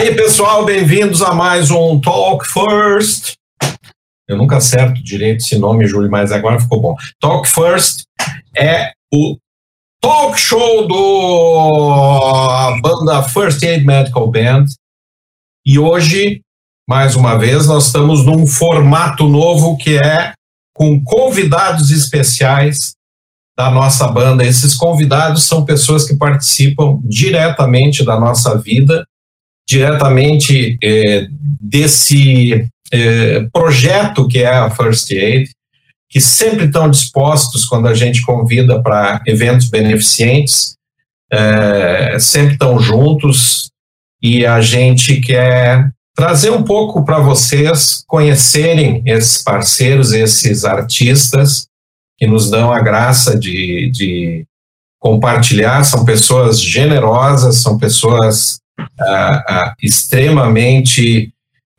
Aí, pessoal, bem-vindos a mais um Talk First. Eu nunca acerto direito esse nome, Júlio, mas agora ficou bom. Talk First é o talk show do banda First Aid Medical Band. E hoje, mais uma vez, nós estamos num formato novo que é com convidados especiais da nossa banda. Esses convidados são pessoas que participam diretamente da nossa vida, diretamente é, desse é, projeto que é a First Aid, que sempre estão dispostos quando a gente convida para eventos beneficentes, é, sempre estão juntos e a gente quer trazer um pouco para vocês conhecerem esses parceiros, esses artistas que nos dão a graça de, de compartilhar. São pessoas generosas, são pessoas ah, extremamente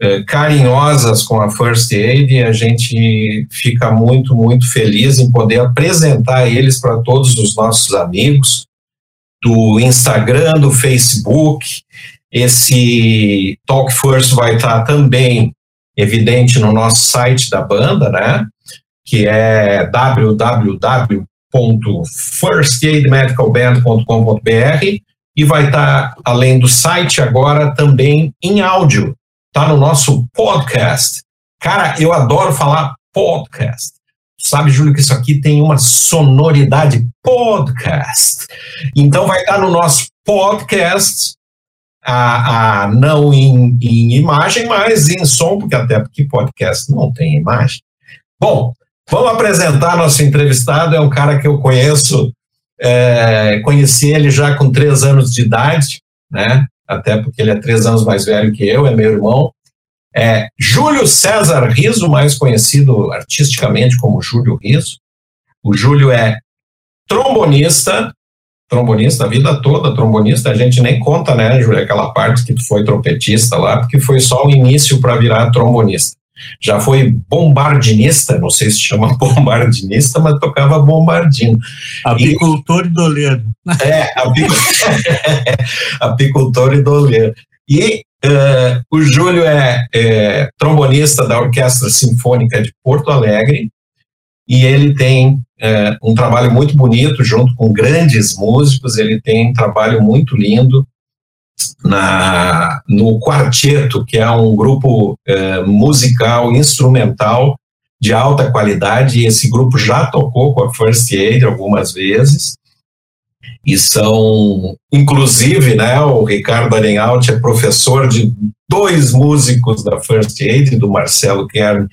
eh, carinhosas com a First Aid e a gente fica muito, muito feliz em poder apresentar eles para todos os nossos amigos do Instagram, do Facebook. Esse Talk First vai estar também evidente no nosso site da banda, né? Que é www.firstaidmedicalband.com.br e vai estar, além do site, agora também em áudio tá no nosso podcast. Cara, eu adoro falar podcast. Sabe, Júlio, que isso aqui tem uma sonoridade podcast. Então vai estar no nosso podcast, a, a, não em, em imagem, mas em som, porque até porque podcast não tem imagem. Bom, vamos apresentar nosso entrevistado. É um cara que eu conheço, é, conheci ele já com três anos de idade, né? até porque ele é três anos mais velho que eu, é meu irmão. É Júlio César Riso, mais conhecido artisticamente como Júlio Riso. O Júlio é trombonista, trombonista a vida toda, trombonista, a gente nem conta, né, Júlio, aquela parte que tu foi trompetista lá, porque foi só o início para virar trombonista. Já foi bombardinista, não sei se chama bombardinista, mas tocava bombardino. Apicultor e, e doleiro. É, apicultor e doleiro. E uh, o Júlio é, é, trombonista da Orquestra Sinfônica de Porto Alegre e ele tem uh, um trabalho muito bonito junto com grandes músicos, ele tem um trabalho muito lindo na, no Quarteto, que é um grupo uh, musical, instrumental de alta qualidade, e esse grupo já tocou com a First Aid algumas vezes, e são, inclusive, né, o Ricardo Arenhalt é professor de dois músicos da First Aid, do Marcelo Kern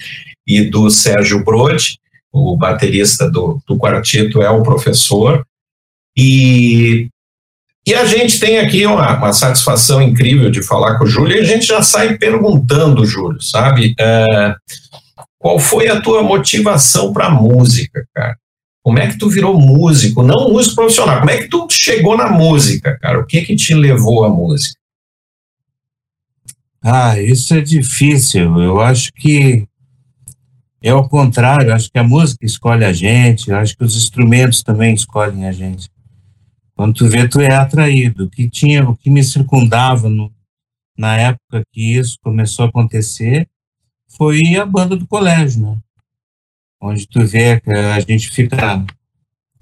e do Sérgio Brode, o baterista do, do quarteto é o professor, e, e a gente tem aqui uma, uma satisfação incrível de falar com o Júlio, e a gente já sai perguntando, Júlio, sabe, é, qual foi a tua motivação para a música, cara? Como é que tu virou músico? Não músico profissional. Como é que tu chegou na música, cara? O que que te levou à música? Ah, isso é difícil. Eu acho que é o contrário. Eu acho que a música escolhe a gente. Eu acho que os instrumentos também escolhem a gente. Quando tu vê, tu é atraído. O que tinha, o que me circundava no, na época que isso começou a acontecer foi a banda do colégio, né? onde tu vê que a gente fica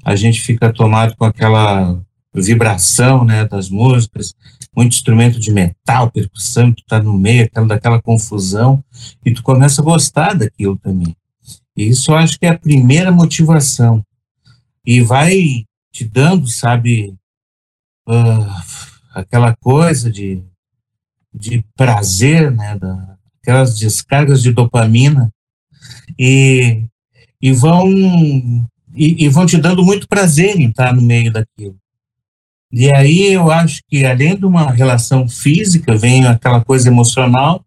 a gente fica tomado com aquela vibração, né, das músicas, muito instrumento de metal, percussão, tu tá no meio aquela, daquela confusão e tu começa a gostar daquilo também. E isso eu acho que é a primeira motivação. E vai te dando, sabe, uh, aquela coisa de, de prazer, né, da, aquelas descargas de dopamina e e vão e, e, vão te dando muito prazer em estar no meio daquilo. E aí eu acho que além de uma relação física vem aquela coisa emocional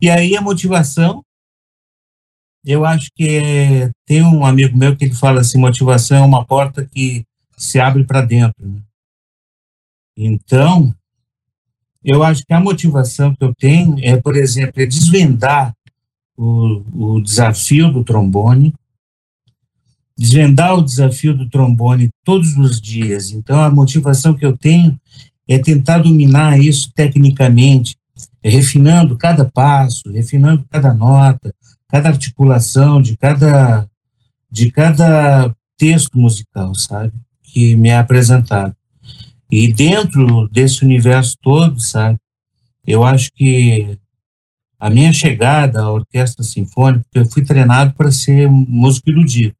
e aí a motivação eu acho que é, tem um amigo meu que ele fala assim motivação é uma porta que se abre para dentro. Né? Então eu acho que a motivação que eu tenho é por exemplo é desvendar o, o desafio do trombone desvendar o desafio do trombone todos os dias. Então, a motivação que eu tenho é tentar dominar isso tecnicamente, refinando cada passo, refinando cada nota, cada articulação de cada de cada texto musical, sabe? Que me é apresentado. E dentro desse universo todo, sabe? Eu acho que a minha chegada à orquestra sinfônica, eu fui treinado para ser músico erudito.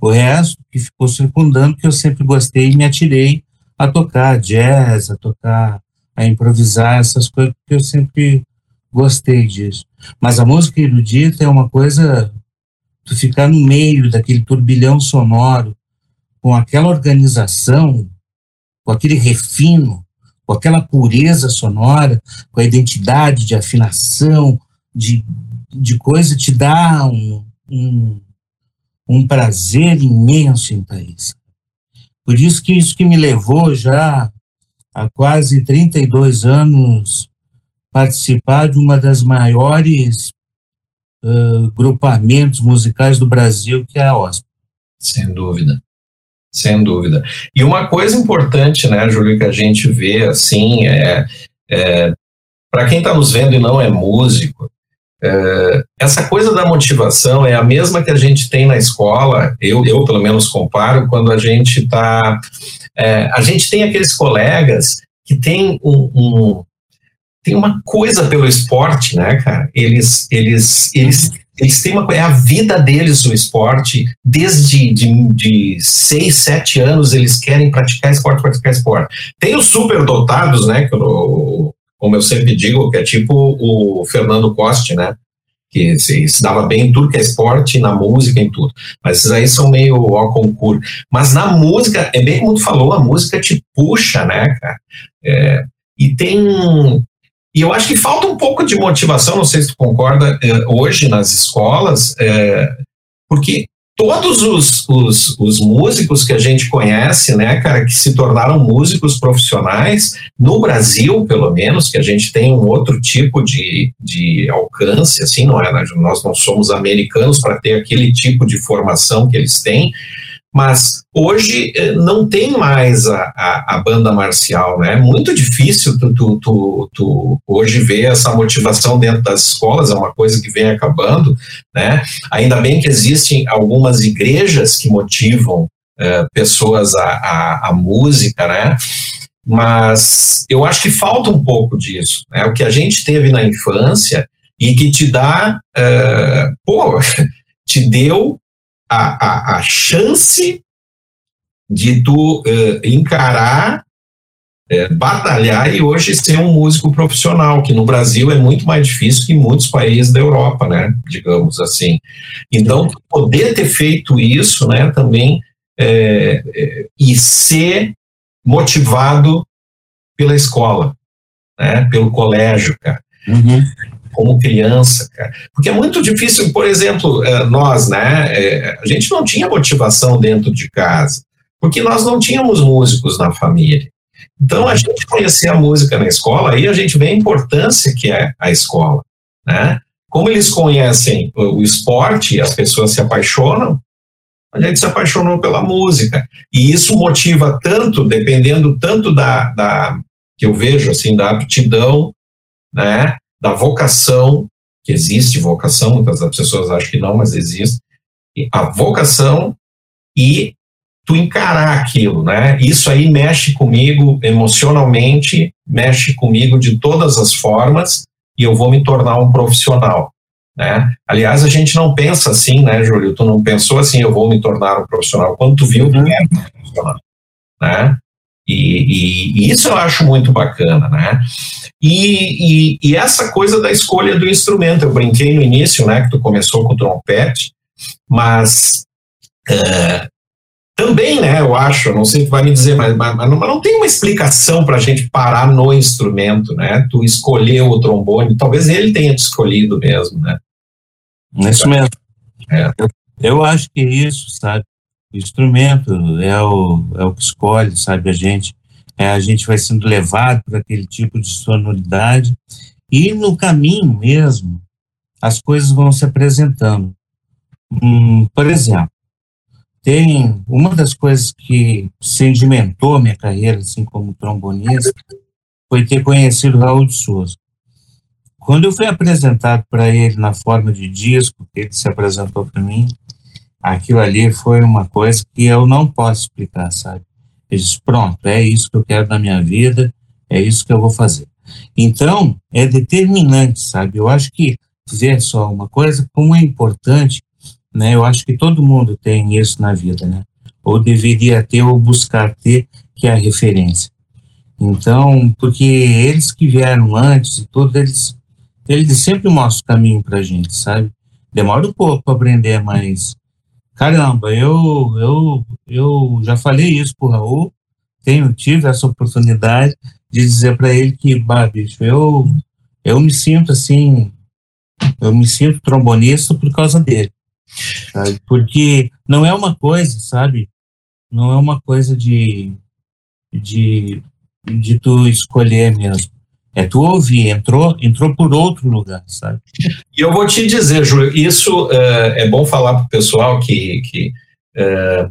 O resto que ficou circundando, que eu sempre gostei e me atirei a tocar jazz, a tocar, a improvisar, essas coisas, porque eu sempre gostei disso. Mas a música erudita é uma coisa, tu ficar no meio daquele turbilhão sonoro, com aquela organização, com aquele refino, com aquela pureza sonora, com a identidade de afinação, de, de coisa, te dá um, um, um prazer imenso em Thaís. Por isso que isso que me levou já há quase 32 anos participar de uma das maiores uh, grupamentos musicais do Brasil, que é a OSP. Sem dúvida. Sem dúvida. E uma coisa importante, né, Júlio, que a gente vê, assim, é, é para quem está nos vendo e não é músico, é, essa coisa da motivação é a mesma que a gente tem na escola, eu, eu pelo menos comparo, quando a gente está. É, a gente tem aqueles colegas que tem um, um, tem uma coisa pelo esporte, né, cara? Eles, eles, eles, eles têm uma é a vida deles o esporte. Desde de, de seis, sete anos eles querem praticar esporte, praticar esporte. Tem os superdotados, né? Eu, como eu sempre digo, que é tipo o Fernando Coste, né? Que se, se, dava bem em tudo que é esporte, na música, em tudo. Mas esses aí são meio ao concurso. Mas na música, é bem como tu falou, a música te puxa, né, cara? É, e tem. E eu acho que falta um pouco de motivação, não sei se tu concorda, é, hoje nas escolas, é, porque todos os, os, os, músicos que a gente conhece, né, cara, que se tornaram músicos profissionais, no Brasil, pelo menos, que a gente tem um outro tipo de, de alcance, assim, não é? Nós não somos americanos para ter aquele tipo de formação que eles têm, mas hoje eh, não tem mais a, a, a, banda marcial, né? É muito difícil tu, tu, tu, tu, hoje ver essa motivação dentro das escolas, é uma coisa que vem acabando, né? Ainda bem que existem algumas igrejas que motivam uh, pessoas a, a, a, música, né? Mas eu acho que falta um pouco disso, né? O que a gente teve na infância e que te dá, uh, pô, te deu a, a, a chance de tu uh, encarar, uh, batalhar e hoje ser um músico profissional, que no Brasil é muito mais difícil que em muitos países da Europa, né? Digamos assim. Então, poder ter feito isso, né, também, é, e ser motivado pela escola, né, pelo colégio, cara. Uhum como criança, cara. Porque é muito difícil, por exemplo, eh, nós, né? Eh, a gente não tinha motivação dentro de casa, porque nós não tínhamos músicos na família. Então, a gente conhecia a música na escola, aí a gente vê a importância que é a escola, né? Como eles conhecem o esporte, as pessoas se apaixonam, a gente se apaixonou pela música. E isso motiva tanto, dependendo tanto da, da que eu vejo, assim, da aptidão, né? Da vocação, que existe vocação, muitas das pessoas acham que não, mas existe, a vocação e tu encarar aquilo, né? Isso aí mexe comigo emocionalmente, mexe comigo de todas as formas e eu vou me tornar um profissional, né? Aliás, a gente não pensa assim, né, Júlio? Tu não pensou assim, eu vou me tornar um profissional. Quando tu viu, tu era um profissional, né? E, e, e, isso eu acho muito bacana, né? E, e, essa coisa da escolha do instrumento, eu brinquei no início, né, que tu começou com o trompete, mas é, também, né, eu acho, não sei se vai me dizer, mas, mas, mas, não, mas não tem uma explicação para a gente parar no instrumento, né? Tu escolheu o trombone, talvez ele tenha te escolhido mesmo, né? Isso mesmo. É. Eu, eu acho que é isso, sabe? O instrumento é o, é o que escolhe, sabe, a gente. É, a gente vai sendo levado por aquele tipo de sonoridade e no caminho mesmo as coisas vão se apresentando. Hum, por exemplo, tem uma das coisas que sedimentou minha carreira, assim como trombonista, foi ter conhecido Raul de Souza. quando eu fui apresentado para ele na forma de disco, que ele se apresentou para mim, aquilo ali foi uma coisa que eu não posso explicar, sabe? Ele disse, pronto, é isso que eu quero na minha vida, é isso que eu vou fazer. Então, é determinante, sabe? Eu acho que, ver só uma coisa, como é importante, né? Eu acho que todo mundo tem isso na vida, né? Ou deveria ter, ou buscar ter, que é a referência. Então, porque eles que vieram antes e tudo, eles, eles sempre mostram o caminho pra gente, sabe? Demora um pouco para aprender, mas caramba, eu, eu, eu já falei isso pro Raul, tenho, tive essa oportunidade de dizer para ele que, bah, bicho, eu, eu me sinto assim, eu me sinto trombonista por causa dele, sabe? Porque não é uma coisa, sabe? Não é uma coisa de, de, de tu escolher mesmo. É tu ouvir, entrou, entrou por outro lugar, sabe? E eu vou te dizer, Júlio, isso uh, é bom falar para o pessoal que, que uh,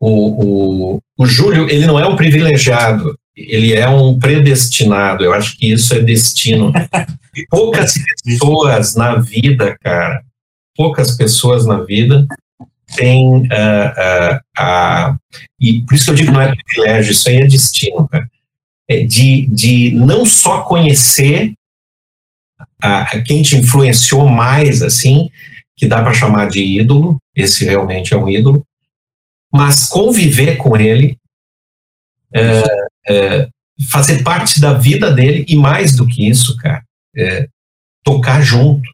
o, o, o Júlio, ele não é um privilegiado, ele é um predestinado, eu acho que isso é destino. poucas pessoas na vida, cara, poucas pessoas na vida têm uh, uh, uh, e por isso que eu digo não é privilégio, isso aí é destino, cara. É, de, de não só conhecer a, a quem te influenciou mais, assim, que dá para chamar de ídolo, esse realmente é um ídolo, mas conviver com ele, é, é, fazer parte da vida dele e mais do que isso, cara, é, tocar junto,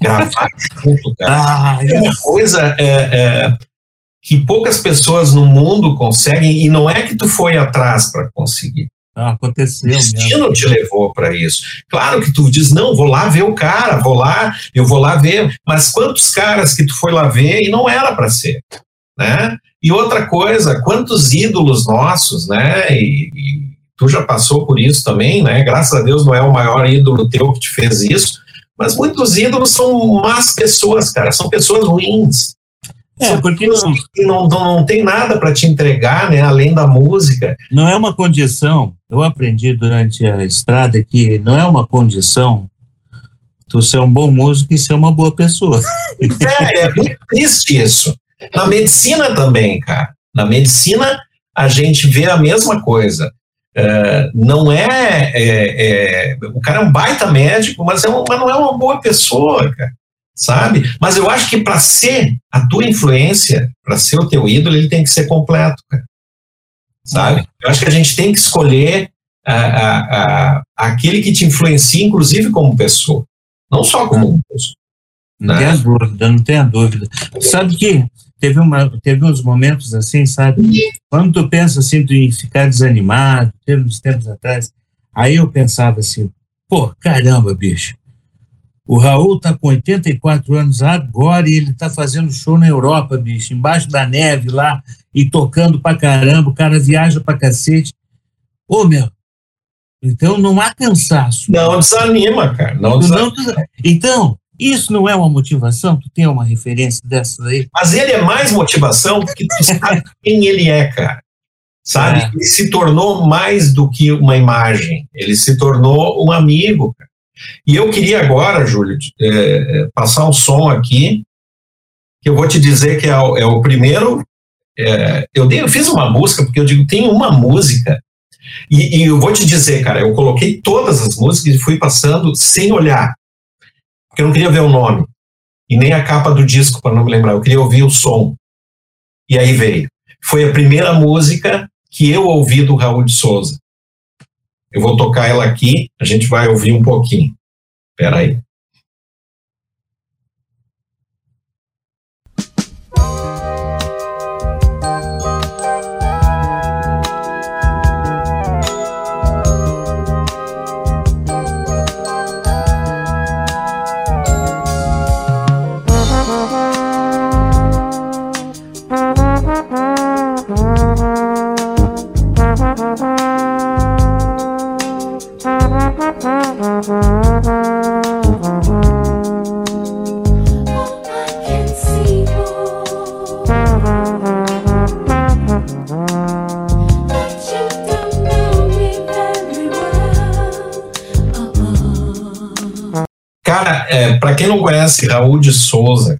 gravar junto, cara. Ah, é uma coisa é, é, que poucas pessoas no mundo conseguem e não é que tu foi atrás para conseguir. Ah, aconteceu. O destino mesmo. te levou para isso. Claro que tu diz, não, vou lá ver o cara, vou lá, eu vou lá ver. Mas quantos caras que tu foi lá ver e não era para ser, né? E outra coisa, quantos ídolos nossos, né? E, e, tu já passou por isso também, né? Graças a Deus não é o maior ídolo teu que te fez isso, mas muitos ídolos são más pessoas, cara, são pessoas ruins. É, porque não, não, não, tem nada para te entregar, né, além da música. Não é uma condição. Eu aprendi durante a estrada que não é uma condição tu ser um bom músico e ser uma boa pessoa. É, é muito triste isso. Na medicina também, cara. Na medicina a gente vê a mesma coisa. É, não é, é, é, O cara é um baita médico, mas, é um, mas não é uma boa pessoa, cara sabe? Mas eu acho que para ser a tua influência, para ser o teu ídolo, ele tem que ser completo, cara. Sabe? Eu acho que a gente tem que escolher a, a, a, aquele que te influencia, inclusive como pessoa, não só como pessoa. Não né? tenha dúvida, não tenha dúvida. Sabe que teve, uma, teve uns momentos assim, sabe? Quando tu pensa assim, tu em ficar desanimado, teve uns tempos atrás, aí eu pensava assim, pô, caramba, bicho, o Raul está com 84 anos agora e ele está fazendo show na Europa, bicho, embaixo da neve lá e tocando pra caramba. O cara viaja pra cacete. Ô, meu, então não há cansaço. Não desanima, cara. Não desanima. Não, então, isso não é uma motivação? Tu tem uma referência dessa aí? Mas ele é mais motivação porque tu sabe quem ele é, cara. Sabe? É. Ele se tornou mais do que uma imagem. Ele se tornou um amigo, cara. E eu queria agora, Júlio, é, é, passar um som aqui, que eu vou te dizer que é o, é o primeiro. É, eu, dei, eu, fiz uma busca, porque eu digo, tem uma música, e, e, eu vou te dizer, cara, eu coloquei todas as músicas e fui passando sem olhar, porque eu não queria ver o nome, e nem a capa do disco, para não me lembrar, eu queria ouvir o som. E aí veio. Foi a primeira música que eu ouvi do Raul de Souza. Eu vou tocar ela aqui, a gente vai ouvir um pouquinho. Espera aí. Cara, é, para quem não conhece Raul de Souza,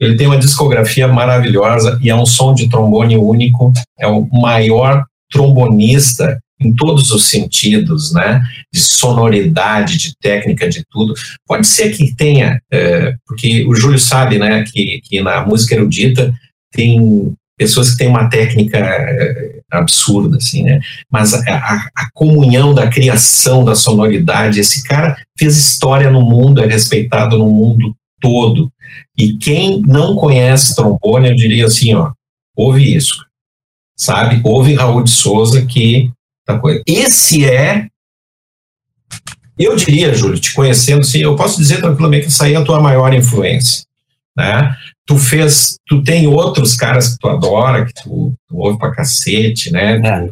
ele tem uma discografia maravilhosa e é um som de trombone único, é o maior trombonista em todos os sentidos, né? De sonoridade, de técnica, de tudo. Pode ser que tenha, é, porque o Júlio sabe, né, que, que na música erudita tem pessoas que têm uma técnica é, absurda, assim, né? Mas a, a, a, comunhão da criação da sonoridade, esse cara fez história no mundo, é respeitado no mundo todo. E quem não conhece trombone, eu diria assim, ó, ouve isso, sabe? Ouve Raul de Souza que tá. Esse é eu diria, Júlio, te conhecendo, sim, eu posso dizer tranquilamente que essa aí é a tua maior influência, né? Tu fez, tu tem outros caras que tu adora, que tu, tu ouve pra cacete, né? É.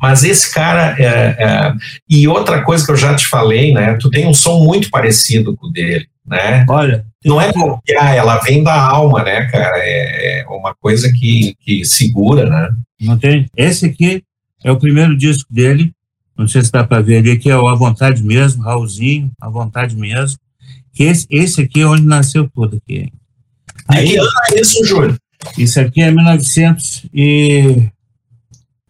Mas esse cara, é, é, e outra coisa que eu já te falei, né? Tu tem um som muito parecido com o dele, né? Olha. Não é copiar, ela vem da alma, né, cara? É, é uma coisa que, que segura, né? Não tem. Esse aqui é o primeiro disco dele. Não sei se dá para ver ali, que é o A Vontade Mesmo, Raulzinho, A Vontade Mesmo. Que esse, esse aqui é onde nasceu tudo aqui. Aí, ano é isso, Júlio? Isso aqui é 1900 e...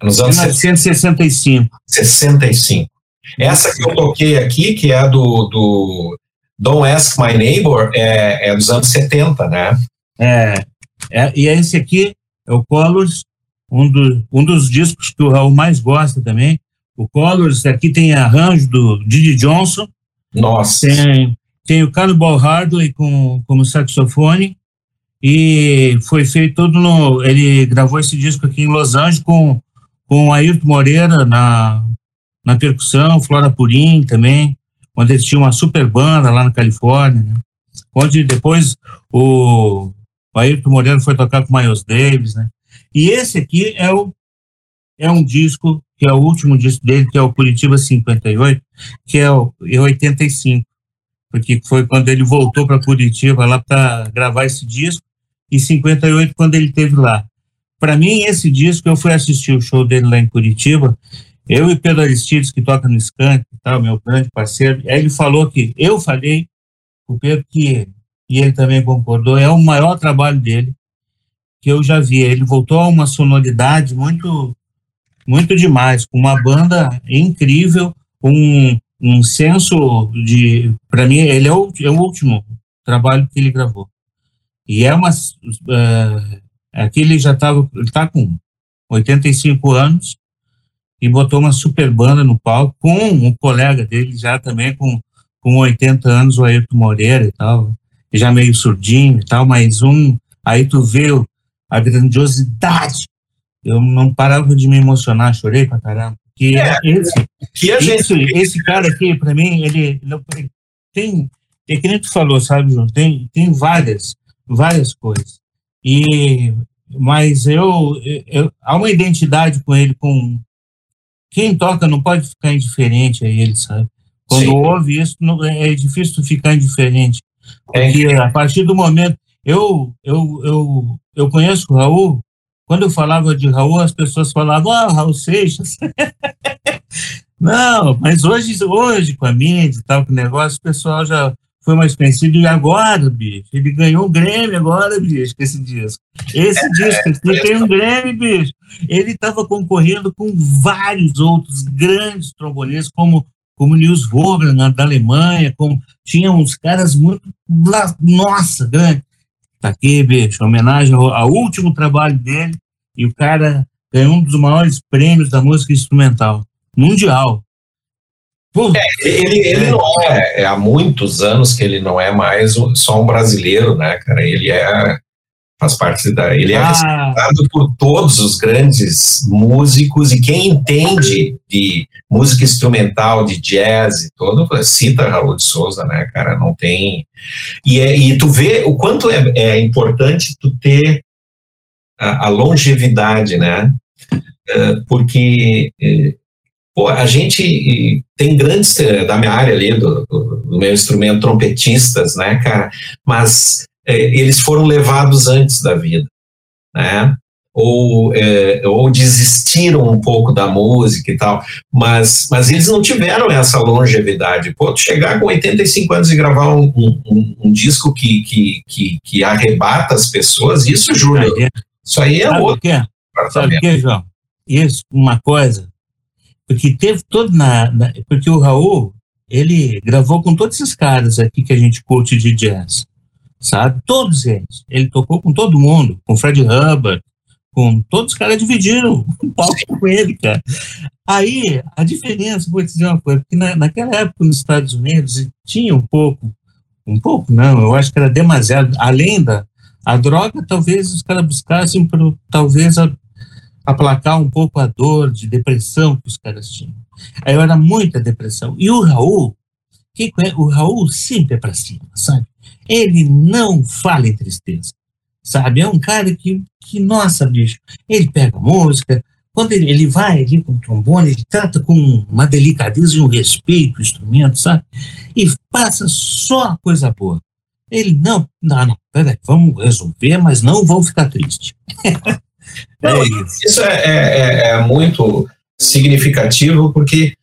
Nos anos 1965. 65. Essa que eu toquei aqui, que é do, do Don't Ask My Neighbor, é, é dos anos 70, né? É, é, e esse aqui é o Colors, um, do, um dos discos que o Raul mais gosta também. O Colors, aqui tem arranjo do Didi Johnson. Nossa. Tem, tem o Cannibal Hardley com, como saxofone. E foi feito todo no. Ele gravou esse disco aqui em Los Angeles com, com Ayrton Moreira na, na percussão, Flora Purim também onde eles tinham uma super banda lá na Califórnia, né? onde depois o, o Ayrton Moreno foi tocar com o Miles Davis, né? E esse aqui é, o, é um disco, que é o último disco dele, que é o Curitiba 58, que é o é 85, porque foi quando ele voltou para Curitiba lá para gravar esse disco, e 58 quando ele teve lá. Para mim, esse disco, eu fui assistir o show dele lá em Curitiba, eu e Pedro Aristides, que toca no Skank meu grande parceiro, aí ele falou que eu falei, o Pedro que e ele também concordou, é o maior trabalho dele que eu já vi. Ele voltou a uma sonoridade muito muito demais, com uma banda incrível, um, um senso de, para mim, ele é o, é o último trabalho que ele gravou. E é uma, uh, aqui ele já estava, ele está com 85 anos, e botou uma super banda no palco com um colega dele já também com, com 80 anos, o Ayrton Moreira e tal, já meio surdinho e tal, mas um, aí tu vê a grandiosidade. Eu não parava de me emocionar, chorei pra caramba. Que é, esse, que gente... esse, esse cara aqui, para mim, ele, ele tem, é que nem tu falou, sabe, João, tem, tem várias, várias coisas. E, mas eu, eu, há uma identidade com ele, com, quem toca não pode ficar indiferente a ele, sabe? Quando Sim. ouve isso, não, é, é difícil ficar indiferente. É porque é. a partir do momento. Eu, eu, eu, eu conheço o Raul, quando eu falava de Raul, as pessoas falavam, ah, Raul Seixas. não, mas hoje, hoje com a mídia e tal, com o negócio, o pessoal já foi mais conhecido. E agora, bicho, ele ganhou um Grêmio agora, bicho, esse disco. Esse é, disco, ele tem um Grêmio, bicho. Ele estava concorrendo com vários outros grandes trombonistas, como como Nils Vogler, na, da Alemanha, como, tinha uns caras muito, nossa, grande. Tá aqui, bicho, homenagem ao, ao último trabalho dele, e o cara ganhou um dos maiores prêmios da música instrumental, mundial. É, ele, ele não é, é, há muitos anos que ele não é mais só um brasileiro, né, cara? Ele é faz parte da, ele é ah. respeitado por todos os grandes músicos e quem entende de música instrumental, de jazz e todo, cita Raul de Souza, né, cara? Não tem e, é, e tu vê o quanto é, é importante tu ter a, a longevidade, né? Uh, porque uh, Pô, a gente tem grandes, eh, da minha área ali, do, do, meu instrumento, trompetistas, né, cara, mas é, eles foram levados antes da vida, né? ou, é, ou desistiram um pouco da música e tal, mas, mas eles não tiveram essa longevidade. Pô, chegar com 85 anos e gravar um, um, um disco que, que, que, que, arrebata as pessoas, isso, Júlio, isso aí é Sabe outro. Que? Sabe o que, João? Isso, uma coisa, porque teve todo na, na, Porque o Raul, ele gravou com todos esses caras aqui que a gente curte de jazz, sabe? Todos eles. Ele tocou com todo mundo, com Fred Hubbard, com todos os caras dividiram um palco com ele, cara. Aí, a diferença, vou te dizer uma coisa, porque na, naquela época nos Estados Unidos tinha um pouco, um pouco não, eu acho que era demasiado, além da a droga, talvez os caras buscassem para talvez a, aplacar um pouco a dor de depressão que os caras tinham. Aí era muita depressão. E o Raul, que, o Raul sempre é para cima, sabe? Ele não fala em tristeza sabe? É um cara que, que nossa, bicho, ele pega música, quando ele, ele vai ali com o trombone, ele trata com uma delicadeza e um respeito o instrumento, sabe? E passa só coisa boa. Ele, não, não, não, peraí, vamos resolver, mas não vamos ficar tristes. é isso. Isso é, é, é, é muito significativo, porque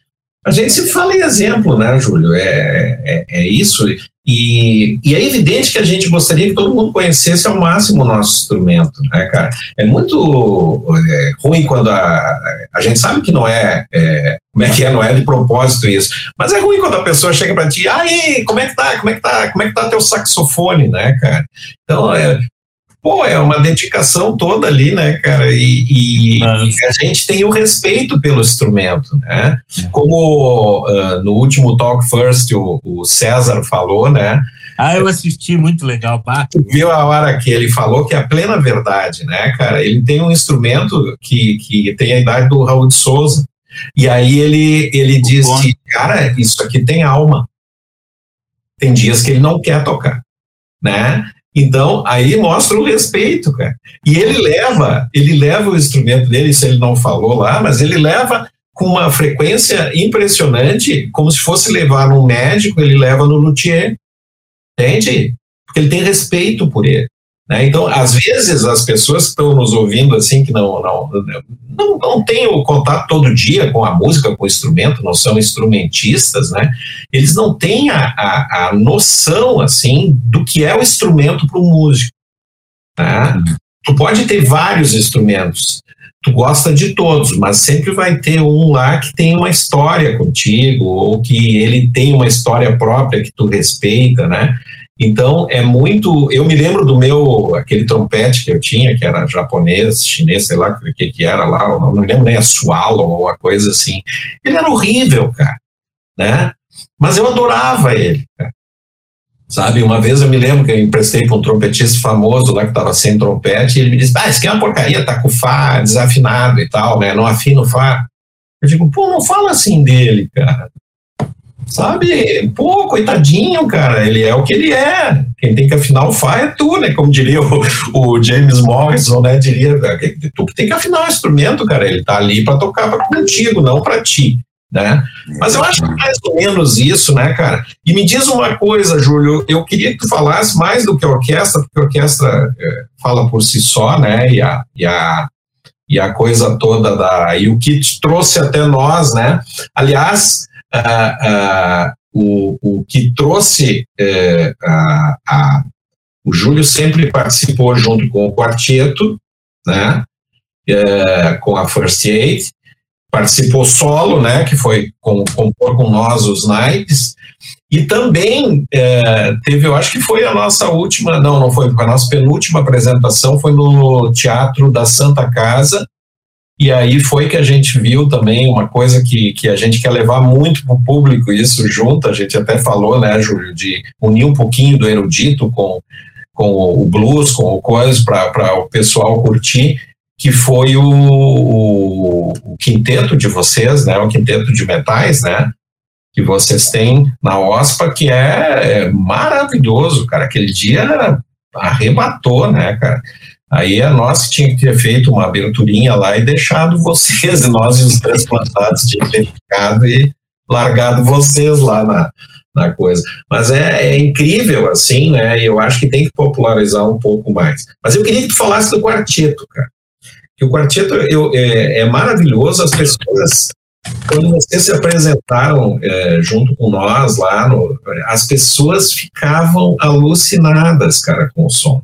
a gente se fala em exemplo, né, Júlio? É, é, é, isso. E, e é evidente que a gente gostaria que todo mundo conhecesse ao máximo o nosso instrumento, né, cara? É muito é, ruim quando a, a gente sabe que não é, é, como é que é, não é de propósito isso, mas é ruim quando a pessoa chega para ti, aí, como é que tá, como é que tá, como é que tá teu saxofone, né, cara? Então, é, pô, é uma dedicação toda ali, né, cara? E, e, a gente tem o respeito pelo instrumento, né? É. Como uh, no último Talk First o, o, César falou, né? Ah, eu assisti, muito legal, pá. Viu a hora que ele falou que é a plena verdade, né, cara? Ele tem um instrumento que, que tem a idade do Raul de Souza. E aí ele, ele diz que, cara, isso aqui tem alma. Tem dias que ele não quer tocar, né? Então, aí mostra o respeito, cara. E ele leva, ele leva o instrumento dele, isso ele não falou lá, mas ele leva com uma frequência impressionante, como se fosse levar num médico, ele leva no luthier. Entende? Porque ele tem respeito por ele. Né? Então, às vezes, as pessoas que estão nos ouvindo assim, que não, não, não, não têm o contato todo dia com a música, com o instrumento, não são instrumentistas, né? eles não têm a, a, a noção assim do que é o instrumento para o músico. Tá? Tu pode ter vários instrumentos, tu gosta de todos, mas sempre vai ter um lá que tem uma história contigo, ou que ele tem uma história própria que tu respeita, né? Então, é muito. Eu me lembro do meu, aquele trompete que eu tinha, que era japonês, chinês, sei lá o que, que era lá, não me lembro nem a Swallow ou uma coisa assim. Ele era horrível, cara, né? Mas eu adorava ele, cara. Sabe, uma vez eu me lembro que eu emprestei para um trompetista famoso lá que estava sem trompete, e ele me disse: Ah, isso aqui é uma porcaria, tá com Fá desafinado e tal, né? Não afina o Fá. Eu digo, pô, não fala assim dele, cara. Sabe? Pô, coitadinho, cara, ele é o que ele é. Quem tem que afinar o Fá é tu, né? Como diria o, o James Morrison, né? Diria, tu que tem que afinar o instrumento, cara. Ele tá ali para tocar pra contigo, não para ti. Né? Mas eu acho que mais ou menos isso, né, cara? E me diz uma coisa, Júlio, eu queria que tu falasse mais do que a orquestra, porque a orquestra é, fala por si só, né? E a, e a, e a coisa toda da. E o que trouxe até nós, né? Aliás, o, o que trouxe é, a, a, o Júlio sempre participou junto com o quarteto, né, é, com a First Aid, participou solo, né, que foi com, compor com nós os naipes, e também é, teve, eu acho que foi a nossa última, não, não foi, a nossa penúltima apresentação foi no Teatro da Santa Casa, e aí foi que a gente viu também uma coisa que, que a gente quer levar muito para o público, isso junto, a gente até falou, né, Júlio, de unir um pouquinho do erudito com, com o blues, com o coisa, para o pessoal curtir, que foi o, o, o, quinteto de vocês, né, o quinteto de metais, né, que vocês têm na OSPA, que é, é maravilhoso, cara, aquele dia arrebatou, né, cara. Aí é nós que tinha que ter feito uma aberturinha lá e deixado vocês, nós e os transplantados, tinha que ter ficado e largado vocês lá na, na coisa. Mas é, é, incrível, assim, né? Eu acho que tem que popularizar um pouco mais. Mas eu queria que tu falasse do quarteto, cara. que o quarteto eu, é, é maravilhoso, as pessoas quando vocês se apresentaram é, junto com nós lá, no, as pessoas ficavam alucinadas, cara, com o som.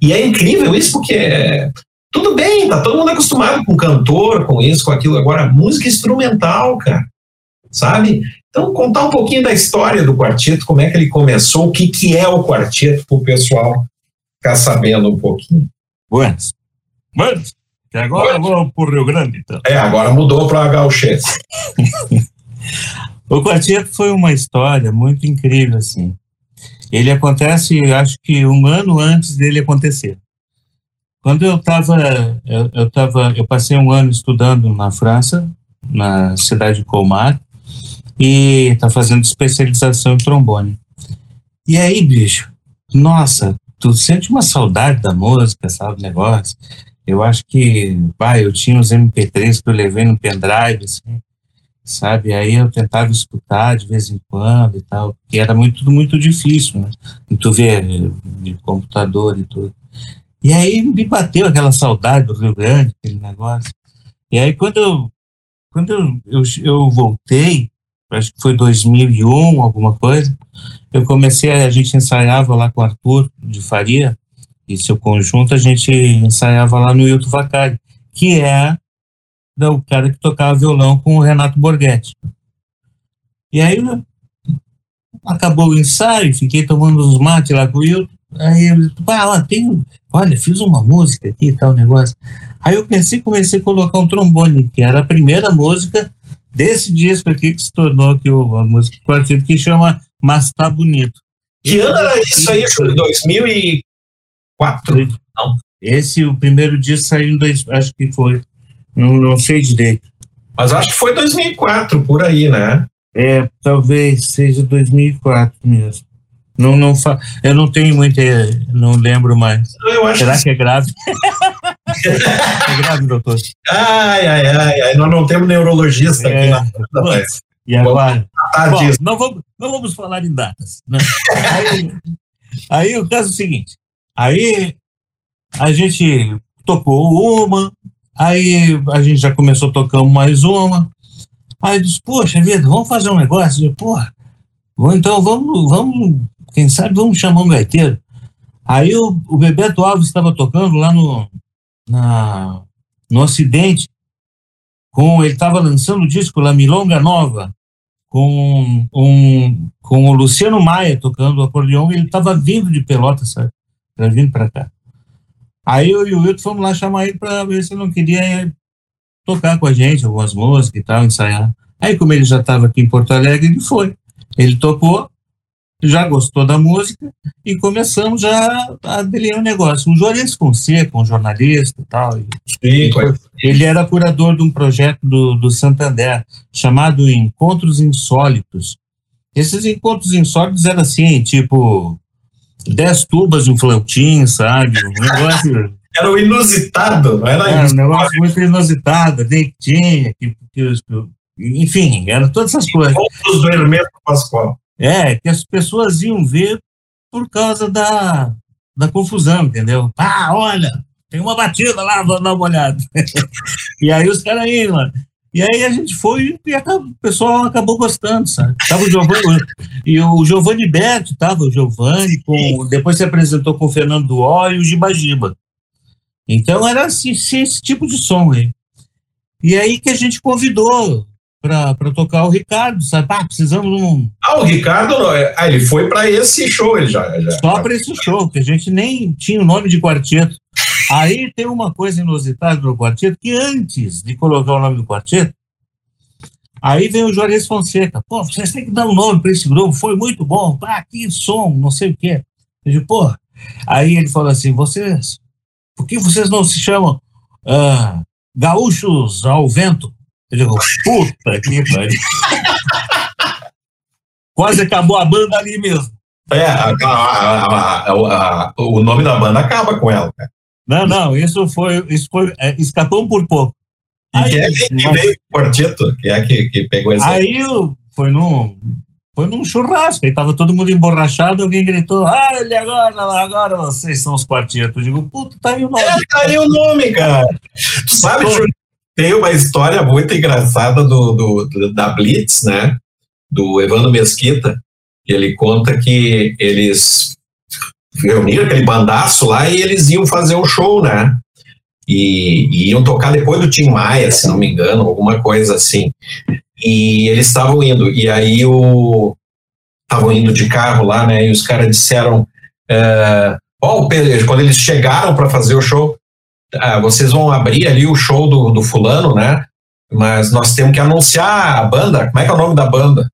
E é incrível isso porque tudo bem, tá todo mundo acostumado com cantor, com isso, com aquilo. Agora, música instrumental, cara, sabe? Então, contar um pouquinho da história do quarteto, como é que ele começou, o que, que é o quarteto, para o pessoal ficar sabendo um pouquinho. Buenas. Buenas. Que agora vamos para o Rio Grande. Então. É, agora mudou para a Gauchês. o quarteto foi uma história muito incrível, assim. Ele acontece, acho que um ano antes dele acontecer. Quando eu estava, eu, eu, tava, eu passei um ano estudando na França, na cidade de Colmar, e tá fazendo especialização em trombone. E aí, bicho, nossa, tu sente uma saudade da música, sabe, negócio. Eu acho que, vai, eu tinha os MP3 que eu levei no pendrive, assim, sabe? Aí eu tentava escutar de vez em quando e tal, que era muito, muito difícil, né? Tu vê de computador e tudo. E aí me bateu aquela saudade do Rio Grande, aquele negócio. E aí quando eu, quando eu, eu, eu voltei, acho que foi 2001, alguma coisa, eu comecei, a gente ensaiava lá com o Arthur de Faria, e seu conjunto, a gente ensaiava lá no Hilton Vacari, que é o cara que tocava violão com o Renato Borghetti. E aí acabou o ensaio, fiquei tomando uns mates lá com o Hilton, aí ele ah, tem, olha, fiz uma música aqui e tal, negócio. Aí eu pensei, comecei a colocar um trombone, que era a primeira música desse disco aqui que se tornou aqui a música que chama Mas Tá Bonito. Que ano era isso aí? 2000 e Quatro? Não. Esse, o primeiro disco saiu em dois, acho que foi. Não, não sei direito. Mas acho que foi 2004, por aí, né? É, talvez seja 2004 mesmo. Não, não fa... Eu não tenho muita. Não lembro mais. Será que... que é grave? é grave, doutor? Ai, ai, ai, ai. Nós não temos neurologista é, aqui na. Mas, e agora? Bom, não, vamos, não vamos falar em datas. Né? Aí, aí o caso é o seguinte: Aí a gente tocou uma, aí a gente já começou tocando mais uma. Aí disse, poxa vida, vamos fazer um negócio? Eu, porra, então vamos, vamos, quem sabe vamos chamar um gaiteiro. Aí o, o Bebeto Alves estava tocando lá no, na, no Ocidente, com, ele estava lançando o disco La Milonga Nova, com, um, com o Luciano Maia tocando o acordeão, ele estava vindo de pelota, sabe? Vindo para cá. Aí eu e o Wilton fomos lá chamar ele para ver se ele não queria tocar com a gente algumas músicas e tal, ensaiar. Aí, como ele já estava aqui em Porto Alegre, ele foi. Ele tocou, já gostou da música e começamos já a delinear o um negócio. O Juarez Fonseca, um jornalista e tal. Sim, ele era curador de um projeto do, do Santander chamado Encontros Insólitos. Esses encontros insólitos eram assim, tipo, dez tubas de um flautim, sabe? Um negócio. era o inusitado, não era, era um negócio muito inusitado, dentinha, que, que, enfim, eram todas essas coisas. Contos do Hermeto Pascoal. É, que as pessoas iam ver por causa da, da confusão, entendeu? Ah, olha, tem uma batida lá, vamos dar uma olhada. e aí os caras iam, mano. E aí a gente foi e o pessoal acabou gostando, sabe? Tava o Giovanni, e o Giovanni Beto, tava o Giovanni, com, depois se apresentou com o Fernando Ó e o Gibagiba. Então era assim, esse tipo de som aí. E aí que a gente convidou para tocar o Ricardo, sabe? Ah, precisamos de um. Ah, o Ricardo, é, ah, ele foi para esse show, ele já. já Só para esse show, que a gente nem tinha o nome de quarteto. Aí tem uma coisa inusitada no quarteto, que antes de colocar o nome do quarteto, aí vem o Juarez Fonseca. Pô, vocês têm que dar um nome para esse grupo, foi muito bom. Pá, que som, não sei o quê. Eu digo, pô. Aí ele falou assim: vocês, por que vocês não se chamam uh, Gaúchos ao Vento? Eu digo, puta que pariu. Quase acabou a banda ali mesmo. É, a, a, a, o nome da banda acaba com ela, cara. Não, não, isso foi, isso foi, é, escapou por pouco. E aí, quem é que mas, veio o quarteto? Quem é que, que pegou esse? Aí foi num, foi num churrasco, aí tava todo mundo emborrachado, alguém gritou, ah, ele agora, agora vocês são os quartetos. Eu digo, puta, tá aí o nome. É, tá aí o nome, cara. Tu Sabe, tem uma história muito engraçada do, do, da Blitz, né? Do Evandro Mesquita. Ele conta que eles reuniram aquele bandaço lá e eles iam fazer um show, né? E, e, iam tocar depois do Tim Maia, se não me engano, alguma coisa assim. E eles estavam indo, e aí o estavam indo de carro lá, né? E os caras disseram, uh, oh, quando eles chegaram para fazer o show, ah, vocês vão abrir ali o show do, do fulano, né? Mas nós temos que anunciar a banda. Como é que é o nome da banda?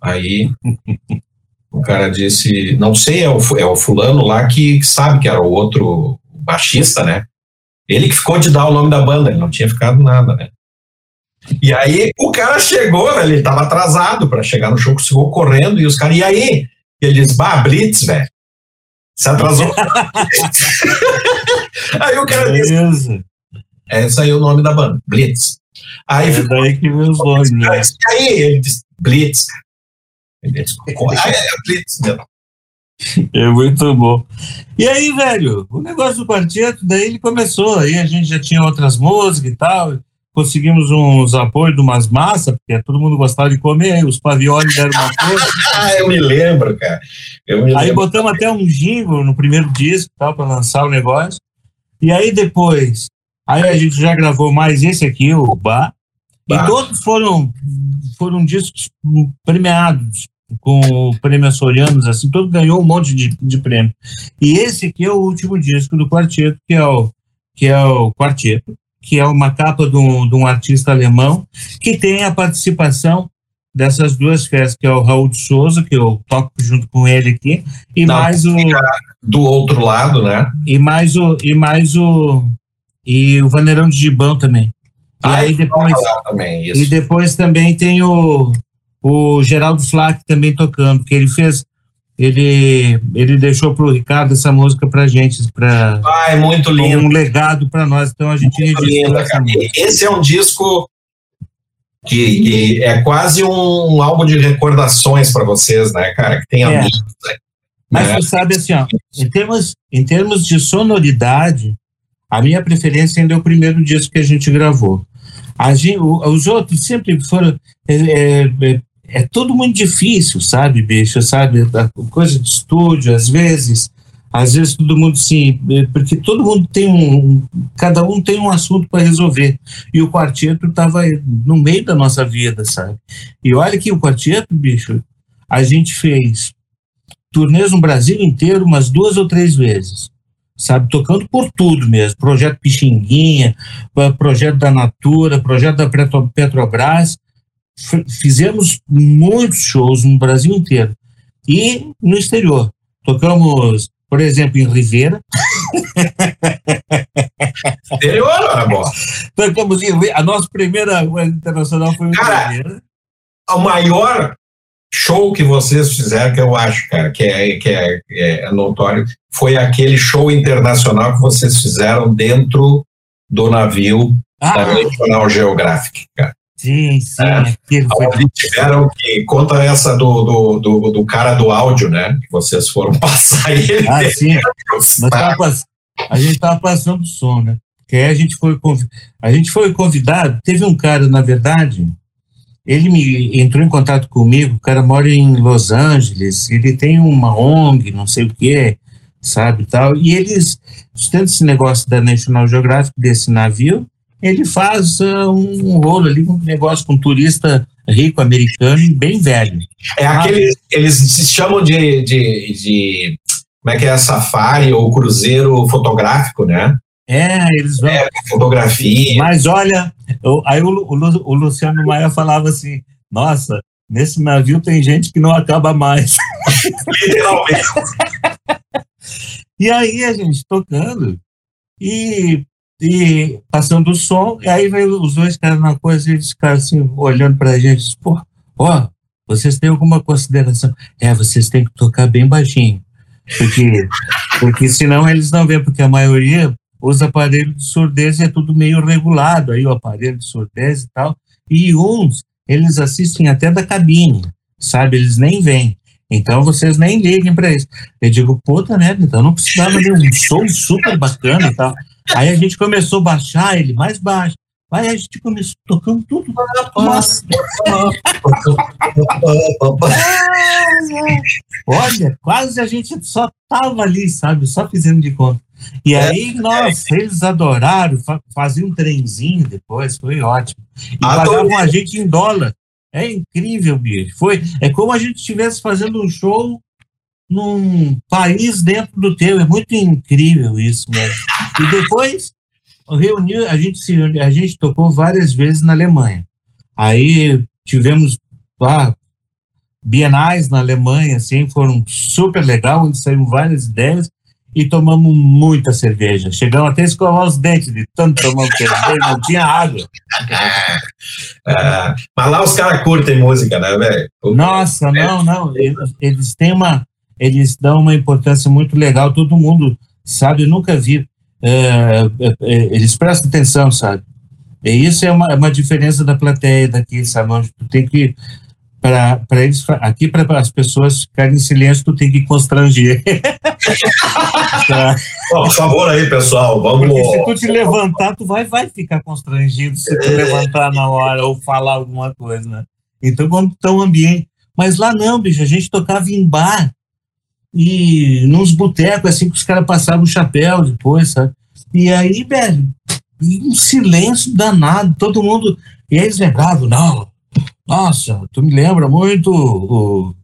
Aí o cara disse, não sei, é o, é o fulano lá que, sabe que era o outro baixista, né? Ele que ficou de dar o nome da banda, ele não tinha ficado nada, né? E aí o cara chegou, né, ele estava atrasado para chegar no show, chegou correndo, e os caras, e aí? E ele disse, bah, Blitz, velho. Se atrasou. aí o cara disse. Esse aí é o nome da banda, Blitz. Aí é daí que os nomes, né? E aí ele disse, Blitz. É, mesmo. É muito bom. E aí, velho, o negócio do quarteto, daí ele começou, aí a gente já tinha outras músicas e tal, conseguimos uns apoios de umas massas, porque todo mundo gostava de comer, os pavioles deram uma coisa. ah, eu me lembro, cara. Me aí lembro. botamos até um jingle no primeiro disco, tal, para lançar o negócio. E aí depois, aí a gente já gravou mais esse aqui, o Bar, bah. e todos foram, foram discos premiados, com o prêmio Açorianos, assim, todo ganhou um monte de, de prêmio. E esse aqui é o último disco do quarteto, que é o, que é o quarteto, que é uma capa de um, de um artista alemão, que tem a participação dessas duas festas, que é o Raul de Souza, que eu toco junto com ele aqui, e Não, mais o do outro lado, né? E mais o e mais o e o Vaneirão de Gibão também. Ah, e aí depois também, e depois também tem o o Geraldo Flack também tocando, que ele fez ele ele deixou para o Ricardo essa música para gente para ah, é muito lindo um legado para nós então a gente muito linda, cara. esse é um disco que, que, é quase um álbum de recordações para vocês né cara que tem é. amigos né? mas você sabe assim ó, em termos em termos de sonoridade a minha preferência ainda é o primeiro disco que a gente gravou. A gente, os outros sempre foram é, é, é é tudo muito difícil, sabe, bicho, sabe, a coisa de estúdio, às vezes, às vezes todo mundo sim, porque todo mundo tem um, cada um tem um assunto para resolver, e o quarteto estava no meio da nossa vida, sabe, e olha que o quarteto, bicho, a gente fez turnês no Brasil inteiro umas duas ou três vezes, sabe, tocando por tudo mesmo, projeto Pixinguinha, projeto da Natura, projeto da Petrobras, fizemos muitos shows no Brasil inteiro e no exterior. Tocamos, por exemplo, em Rivera. Exterior, amor? Tocamos em A nossa primeira internacional foi em cara, Rivera. O maior show que vocês fizeram, que eu acho, cara, que é, que é, é notório, foi aquele show internacional que vocês fizeram dentro do navio ah. da National Geographic, cara. Sim, sim. É, foi... tiveram que conta essa do, do, do, do, cara do áudio, né? Que vocês foram passar ele. Ah, sim. A gente estava passando som, né? Que aí a gente foi a gente foi convidado. Teve um cara, na verdade, ele me entrou em contato comigo. O cara mora em Los Angeles. Ele tem uma ONG, não sei o que, sabe tal. E eles tendo esse negócio da National Geographic desse navio ele faz uh, um rolo ali, um negócio com um turista rico americano bem velho. É aquele, eles se chamam de, de, de, como é que é, safari ou cruzeiro fotográfico, né? É, eles vão. É, fotografia. Mas olha, eu, aí o, o, o Luciano Maia falava assim, nossa, nesse navio tem gente que não acaba mais. Literalmente. e aí a gente tocando, e e passando o som, e aí veio os dois caras na coisa e eles ficaram assim, olhando para a gente, pô, ó, vocês têm alguma consideração? É, vocês têm que tocar bem baixinho, porque, porque senão eles não vêem, porque a maioria usa aparelho de surdez é tudo meio regulado, aí o aparelho de surdez e tal, e uns, eles assistem até da cabine, sabe, eles nem vêm. Então vocês nem liguem para isso. Eu digo, puta, né? Então não precisava de um som super bacana e tal. Aí a gente começou a baixar ele mais baixo. Aí a gente começou tocando tudo. Nossa. Olha, quase a gente só tava ali, sabe? Só fizendo de conta. E é. aí, nossa, eles adoraram, faziam um trenzinho depois, foi ótimo. E pagavam a gente em dólar. É incrível, bicho. Foi, é como a gente estivesse fazendo um show num país dentro do teu. É muito incrível isso mesmo. E depois reuniu, a gente se a gente tocou várias vezes na Alemanha. Aí tivemos lá bienais na Alemanha, assim, foram super legal, onde saíram várias ideias e tomamos muita cerveja. Chegamos até a escovar os dentes de tanto tomar cerveja, não tinha água. É, mas lá os caras curtem música, né, velho? Nossa, não, não. Eles, eles têm uma. Eles dão uma importância muito legal, todo mundo sabe, eu nunca vi. É, é, é eles prestam atenção, sabe? E isso é uma, uma diferença da plateia daqui, sabe? Onde tu tem que para eles aqui para as pessoas ficarem em silêncio tu tem que constranger. Tá. por favor aí pessoal vamos. Porque se tu te levantar tu vai vai ficar constrangido se tu levantar na hora ou falar alguma coisa né? Então quando tá um ambiente. Mas lá não bicho a gente tocava em bar e nos botecos assim que os caras passavam o chapéu depois sabe? E aí velho um silêncio danado todo mundo e eles lembravam não nossa, tu me lembra muito o,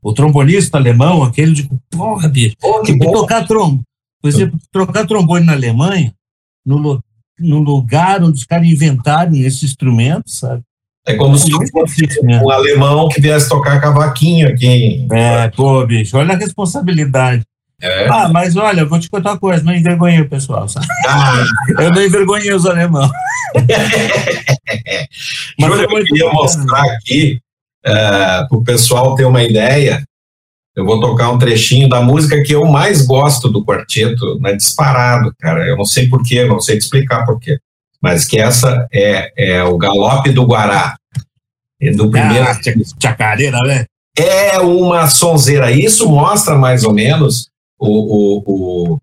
o trombonista alemão, aquele de porra, bicho. Que tocar trom, por exemplo, trocar trombone na Alemanha, no, no lugar onde os caras inventaram esse instrumento, sabe? É como se fosse um alemão que viesse tocar cavaquinho aqui. É, pô, bicho, olha a responsabilidade. É. Ah, mas olha, eu vou te contar uma coisa, não envergonhei o pessoal, sabe? Ah. Eu não envergonhei os alemães. Júlio, eu queria mostrar aqui, uh, é, para o pessoal ter uma ideia, eu vou tocar um trechinho da música que eu mais gosto do quarteto, né, disparado, cara. Eu não sei porquê, não sei te explicar porquê, mas que essa é, é o Galope do Guará. É do primeiro. Ah, chacareira, né? É uma sonzeira. Isso mostra mais ou menos o, o, o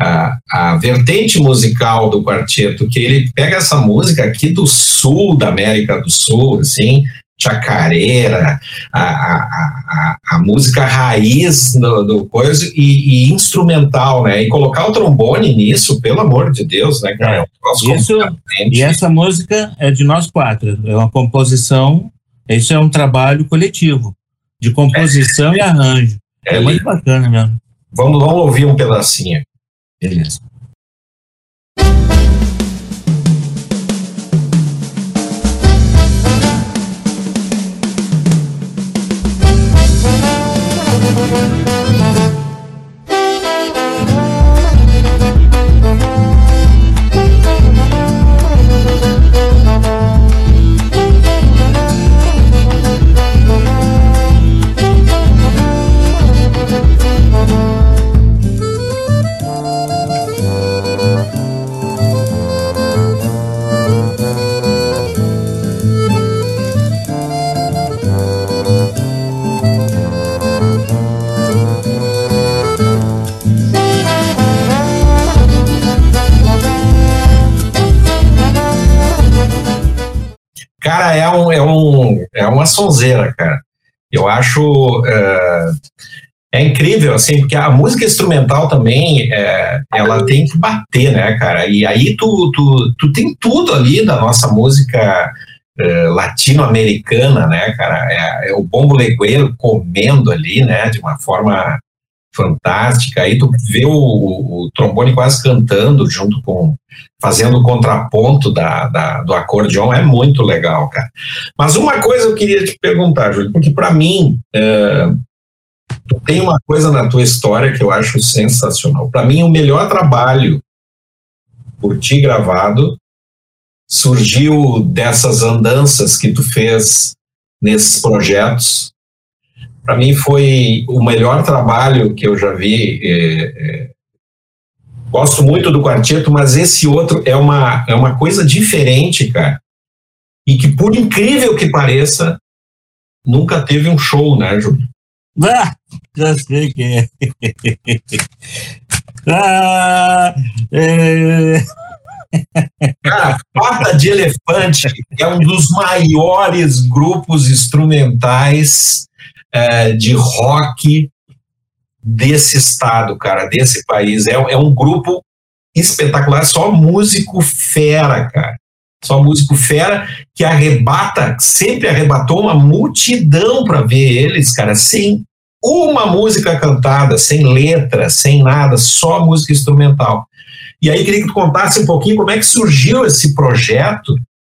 a, a, vertente musical do quarteto, que ele pega essa música aqui do sul da América do Sul, assim, chacareira, a, a, a, música raiz do, do coisa e, e, instrumental, né? E colocar o trombone nisso, pelo amor de Deus, né, cara? É, isso, e essa música é de nós quatro, é uma composição, isso é um trabalho coletivo, de composição é. e arranjo. É, é muito bacana mesmo. Vamos, vamos ouvir um pedacinho. Beleza. Sonzeira, cara. Eu acho é, é, incrível, assim, porque a música instrumental também, é, ela tem que bater, né, cara? E aí tu, tu, tu tem tudo ali da nossa música é, latino-americana, né, cara? É, é o bombo legueiro comendo ali, né, de uma forma fantástica. Aí tu vê o, o, trombone quase cantando junto com fazendo o contraponto da, da, do acordeão é muito legal, cara. Mas uma coisa eu queria te perguntar, Júlio, porque para mim é, tem uma coisa na tua história que eu acho sensacional. Para mim o melhor trabalho por ti gravado surgiu dessas andanças que tu fez nesses projetos para mim foi o melhor trabalho que eu já vi. É, é, gosto muito do quarteto, mas esse outro é uma, é uma coisa diferente, cara. E que, por incrível que pareça, nunca teve um show, né, Júlio? Ah, já sei que é. Ah, é... Cara, Pata de Elefante é um dos maiores grupos instrumentais é, de rock desse estado, cara, desse país. É, é um grupo espetacular, só músico fera, cara. Só músico fera que arrebata, sempre arrebatou uma multidão para ver eles, cara, sem uma música cantada, sem letra, sem nada, só música instrumental. E aí queria que tu contasse um pouquinho como é que surgiu esse projeto,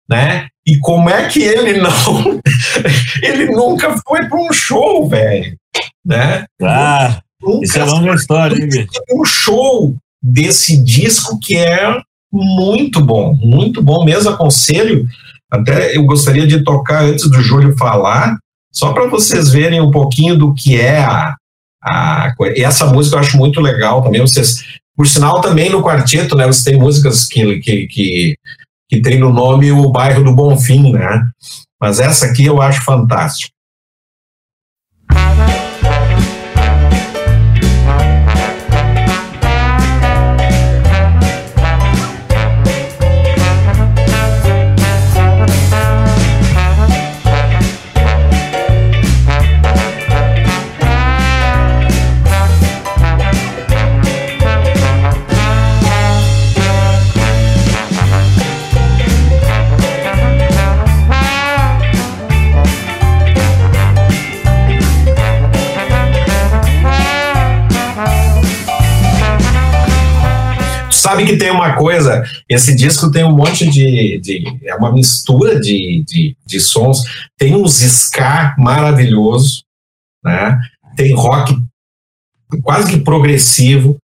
né? E como é que ele não, ele nunca foi para um show, velho, né? Ah, nunca isso é longa história, hein, Um show desse disco que é muito bom, muito bom mesmo. Aconselho, até eu gostaria de tocar antes do Júlio falar, só para vocês verem um pouquinho do que é a, a. Essa música eu acho muito legal também. Vocês por sinal, também no quarteto, né, você tem músicas que, que, que, que tem no nome o bairro do Bonfim, né? Mas essa aqui eu acho fantástica. Sabe que tem uma coisa, esse disco tem um monte de. de é uma mistura de, de, de sons, tem uns ska maravilhosos, né? tem rock quase que progressivo,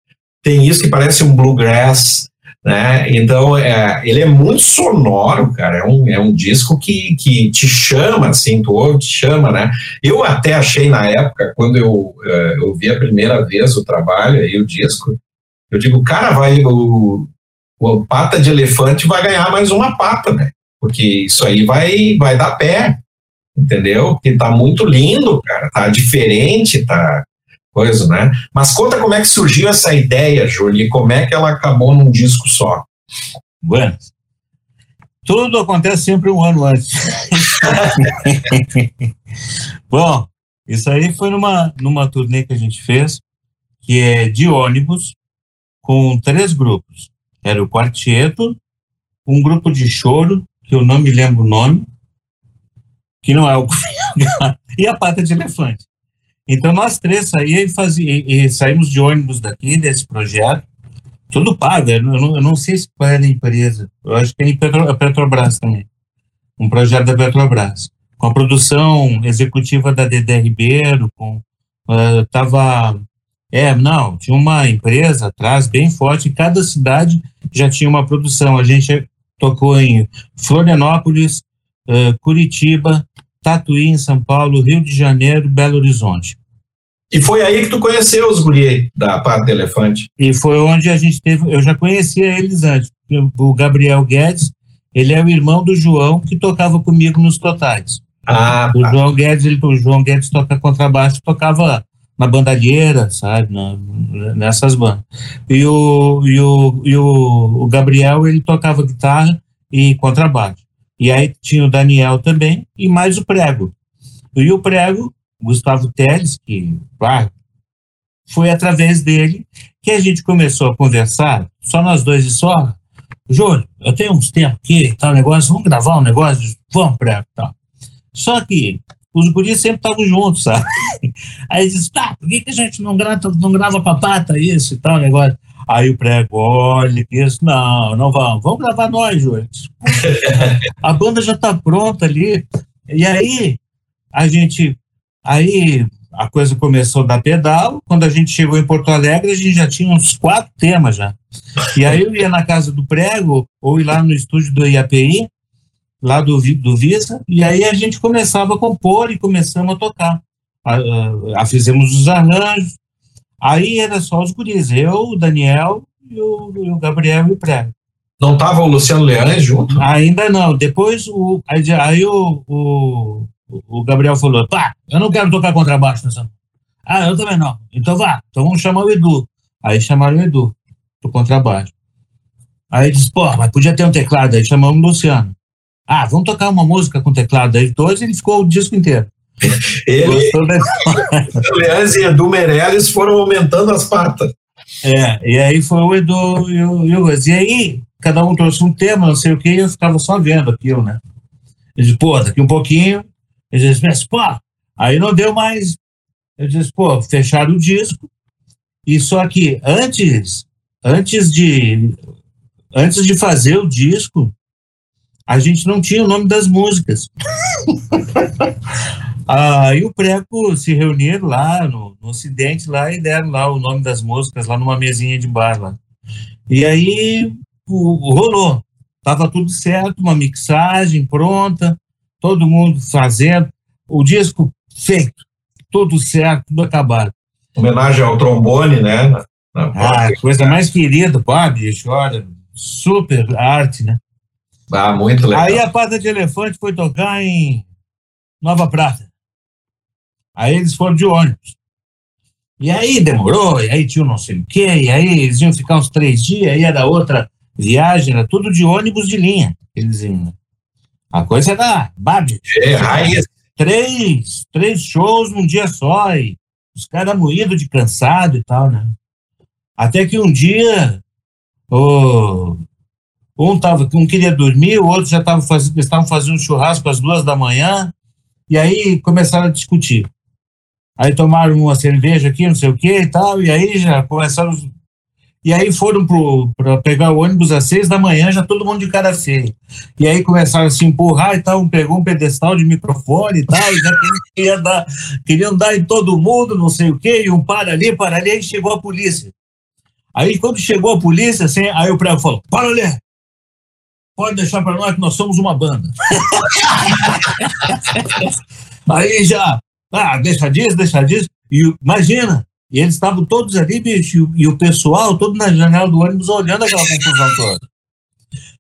tem isso que parece um bluegrass, né? Então, é, ele é muito sonoro, cara. É um, é um disco que, que te chama, assim, tu ouve, te chama, né? Eu até achei na época, quando eu, uh, eu vi a primeira vez o trabalho aí, o disco, eu digo, cara, vai o, o pata de elefante vai ganhar mais uma pata, né? Porque isso aí vai, vai dar pé, entendeu? Porque tá muito lindo, cara, tá diferente, tá coisa, né? Mas conta como é que surgiu essa ideia, Júlio, e como é que ela acabou num disco só. Bueno, tudo acontece sempre um ano antes. Bom, isso aí foi numa, numa turnê que a gente fez, que é de ônibus, com três grupos. Era o quarteto, um grupo de choro, que eu não me lembro o nome, que não é o e a pata de elefante. Então nós três e, fazia, e saímos de ônibus daqui, desse projeto, tudo pago, eu não, eu não sei se qual era a empresa, eu acho que é Petro, a Petrobras também, um projeto da Petrobras, com a produção executiva da Dedé Ribeiro, com, uh, tava é, não, tinha uma empresa atrás bem forte, cada cidade já tinha uma produção. A gente tocou em Florianópolis, uh, Curitiba, Tatuí, em São Paulo, Rio de Janeiro, Belo Horizonte. E foi aí que tu conheceu os guri da Pata do Elefante? E foi onde a gente teve, eu já conhecia eles antes. O Gabriel Guedes, ele é o irmão do João que tocava comigo nos Totais. Ah, o tá. João Guedes, ele, o João Guedes toca contrabaixo, tocava na bandalheira, sabe, na, nessas bandas. E o, e, o, e o, o Gabriel, ele tocava guitarra e contrabaixo. E aí tinha o Daniel também, e mais o Prego. E o Prego, Gustavo Teles, que ah, foi através dele que a gente começou a conversar, só nós dois e só. Júlio, eu tenho uns tempos aqui, tal negócio, vamos gravar um negócio? Vamos, Prego, tal. Só que os guris sempre estavam juntos, sabe? Aí diz, tá, por que, que a gente não grava, não grava com a pata isso e tal, negócio? Aí o prego, olha, isso, não, não vamos, vamos gravar nós, Júlio. a banda já está pronta ali. E aí, a gente, aí a coisa começou a dar pedal, quando a gente chegou em Porto Alegre, a gente já tinha uns quatro temas já. E aí eu ia na casa do prego, ou ir lá no estúdio do IAPI, lá do, do Visa, e aí a gente começava a compor e começamos a tocar. A, a, a fizemos os arranjos, aí era só os guris, eu, o Daniel e o, e o Gabriel e o Prego. Não estava o Luciano Leães junto? Ainda não. Depois o, aí, aí o, o, o, Gabriel falou: pá, eu não quero tocar contrabaixo nessa. Ah, eu também não. Então vá, então vamos chamar o Edu. Aí chamaram o Edu, pro contrabaixo. Aí disse, pô, mas podia ter um teclado. Aí chamamos o Luciano. Ah, vamos tocar uma música com teclado. Aí dois, ele ficou o disco inteiro. Ele, Aliás, e Edu Meirelles foram aumentando as patas. É, e aí foi o Edu e o, e o E aí, cada um trouxe um tema, não sei o que, e eu ficava só vendo aquilo, né? Ele disse, pô, daqui um pouquinho. Ele disse, pô, aí não deu mais. Eu disse, pô, fecharam o disco. E só que antes, antes de, antes de fazer o disco, a gente não tinha o nome das músicas. Aí o Preco se reuniram lá no, no Ocidente lá e deram lá o nome das músicas lá numa mesinha de bar lá. E aí o, rolou. Tava tudo certo, uma mixagem pronta, todo mundo fazendo, o disco feito, tudo certo, tudo acabado. Homenagem ao trombone, né? Na, na ah, coisa mais querida, pô, bicho, olha, super arte, né? Ah, muito legal. Aí a pata de elefante foi tocar em Nova Prata. Aí eles foram de ônibus. E aí demorou, e aí tinha não sei o quê, e aí eles iam ficar uns três dias, aí era outra viagem, era tudo de ônibus de linha. Eles iam. A coisa era babi. É, raiz. Três, três shows num dia só, e os caras moídos de cansado e tal, né? Até que um dia, o, um, tava, um queria dormir, o outro já estava fazendo, estavam fazendo um churrasco às duas da manhã, e aí começaram a discutir. Aí tomaram uma cerveja aqui, não sei o que e tal, e aí já começaram. E aí foram para pegar o ônibus às seis da manhã, já todo mundo de cara feia. E aí começaram a se empurrar e tal, um pegou um pedestal de microfone e tal, e já queria dar, queriam dar em todo mundo, não sei o que, e um para ali, para ali, aí chegou a polícia. Aí quando chegou a polícia, assim, aí o prego falou: para ali, pode deixar para nós que nós somos uma banda. aí já, ah, deixa disso, deixa disso. E imagina, e eles estavam todos ali, bicho, e, o pessoal todo na janela do ônibus olhando aquela confusão toda.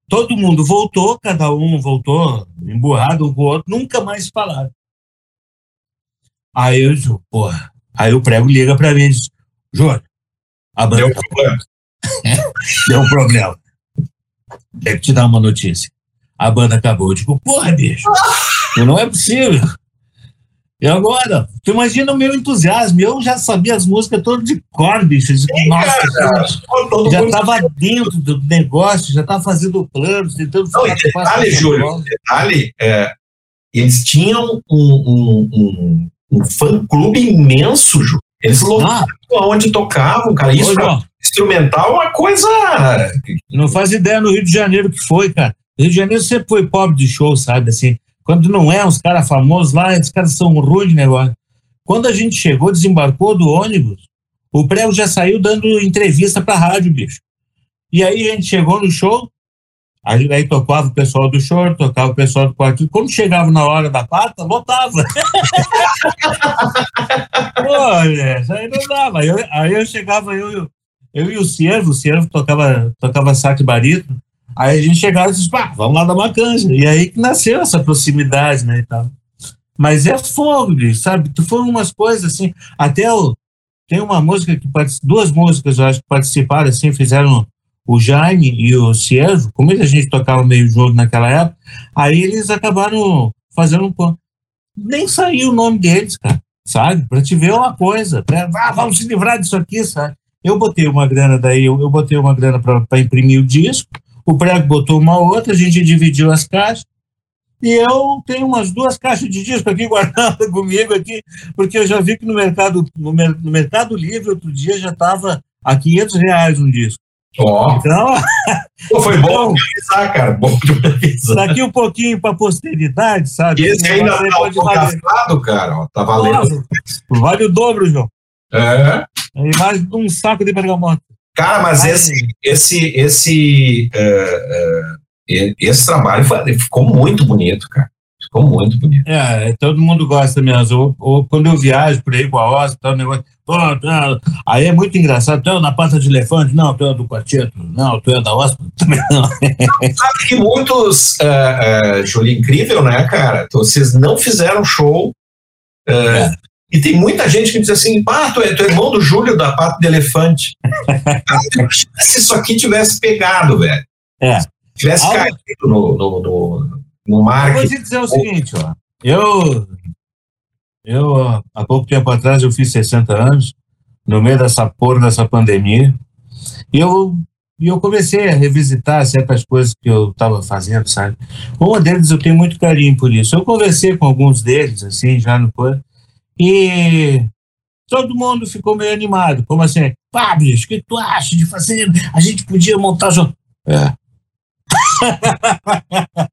Todo mundo voltou, cada um voltou emburrado um com o outro, nunca mais falaram. Aí eu digo, porra. Aí o prego liga para mim e diz: Júnior, a banda. Deu problema. Deu um problema. Deve te dar uma notícia. A banda acabou. Eu digo, porra, bicho, não é possível. E agora? Tu imagina o meu entusiasmo. Eu já sabia as músicas todas de cor, bicho. Nossa, cara, já estava dentro do negócio, já estava fazendo planos, tentando fazer. Detalhe, Júlio, detalhe, é, eles tinham um, um, um, um fã-clube imenso, Júlio. Eles lotavam ah. onde tocavam, cara. Isso Ô, instrumental uma coisa. Não faz ideia no Rio de Janeiro que foi, cara. Rio de Janeiro sempre foi pobre de show, sabe? Assim, quando não é uns caras famosos lá, os caras são ruins de negócio. Quando a gente chegou, desembarcou do ônibus, o prego já saiu dando entrevista pra rádio, bicho. E aí a gente chegou no show, aí tocava o pessoal do show, tocava o pessoal do quarto. Quando chegava na hora da pata, lotava. Olha, aí não dava. Aí eu, aí eu chegava, eu e o Ciervo, o Ciervo tocava, tocava saque barito, Aí a gente chegava e disse, pá, vamos lá dar uma canja. E aí que nasceu essa proximidade, né, e tal. Mas é fogo, sabe? Foram umas coisas assim, até o, tem uma música que duas músicas eu acho que participaram assim, fizeram o Jaime e o Cieso, como a gente tocava meio jogo naquela época, aí eles acabaram fazendo um nem saiu o nome deles, cara, sabe? Para te ver uma coisa, pra, ah, vamos se livrar disso aqui, sabe? Eu botei uma grana daí, eu, eu botei uma grana para imprimir o disco, o prego botou uma outra, a gente dividiu as caixas. E eu tenho umas duas caixas de disco aqui guardadas comigo aqui, porque eu já vi que no mercado, no, no mercado livre outro dia já estava a 500 reais um disco. Oh. Então, Pô, foi bom então, avisar, cara. Bom avisar. Daqui um pouquinho para a posteridade, sabe? E esse ainda está autografado, cara. Ó, tá valendo. Nossa, vale o dobro, João. É. E mais um saco de bergamota. Cara, mas esse, esse, esse, uh, uh, esse trabalho ficou muito bonito, cara. Ficou muito bonito. É, todo mundo gosta mesmo. Ou, ou quando eu viajo por aí com a Oz, tal negócio. Aí é muito engraçado. Tu é na pata de elefante? Não, tu é do quarteto. Não, tu é da Oz? Também não. Sabe que muitos. Uh, uh, Júlio, incrível, né, cara? Vocês não fizeram show. Uh, é. E tem muita gente que diz assim, ah, tu é, tu é irmão do Júlio da pata de elefante. Se isso aqui tivesse pegado, velho. É. Tivesse Algo- caído no, no, no, no Eu vou te dizer o seguinte, ó. Eu, eu, há pouco tempo atrás, eu fiz 60 anos, no meio dessa porra dessa pandemia, e eu, e eu comecei a revisitar certas coisas que eu estava fazendo, sabe? Uma deles eu tenho muito carinho por isso. Eu conversei com alguns deles, assim, já no coisa, e todo mundo ficou meio animado, como assim, pá, bicho, o que tu acha de fazer? A gente podia montar... jo-" É.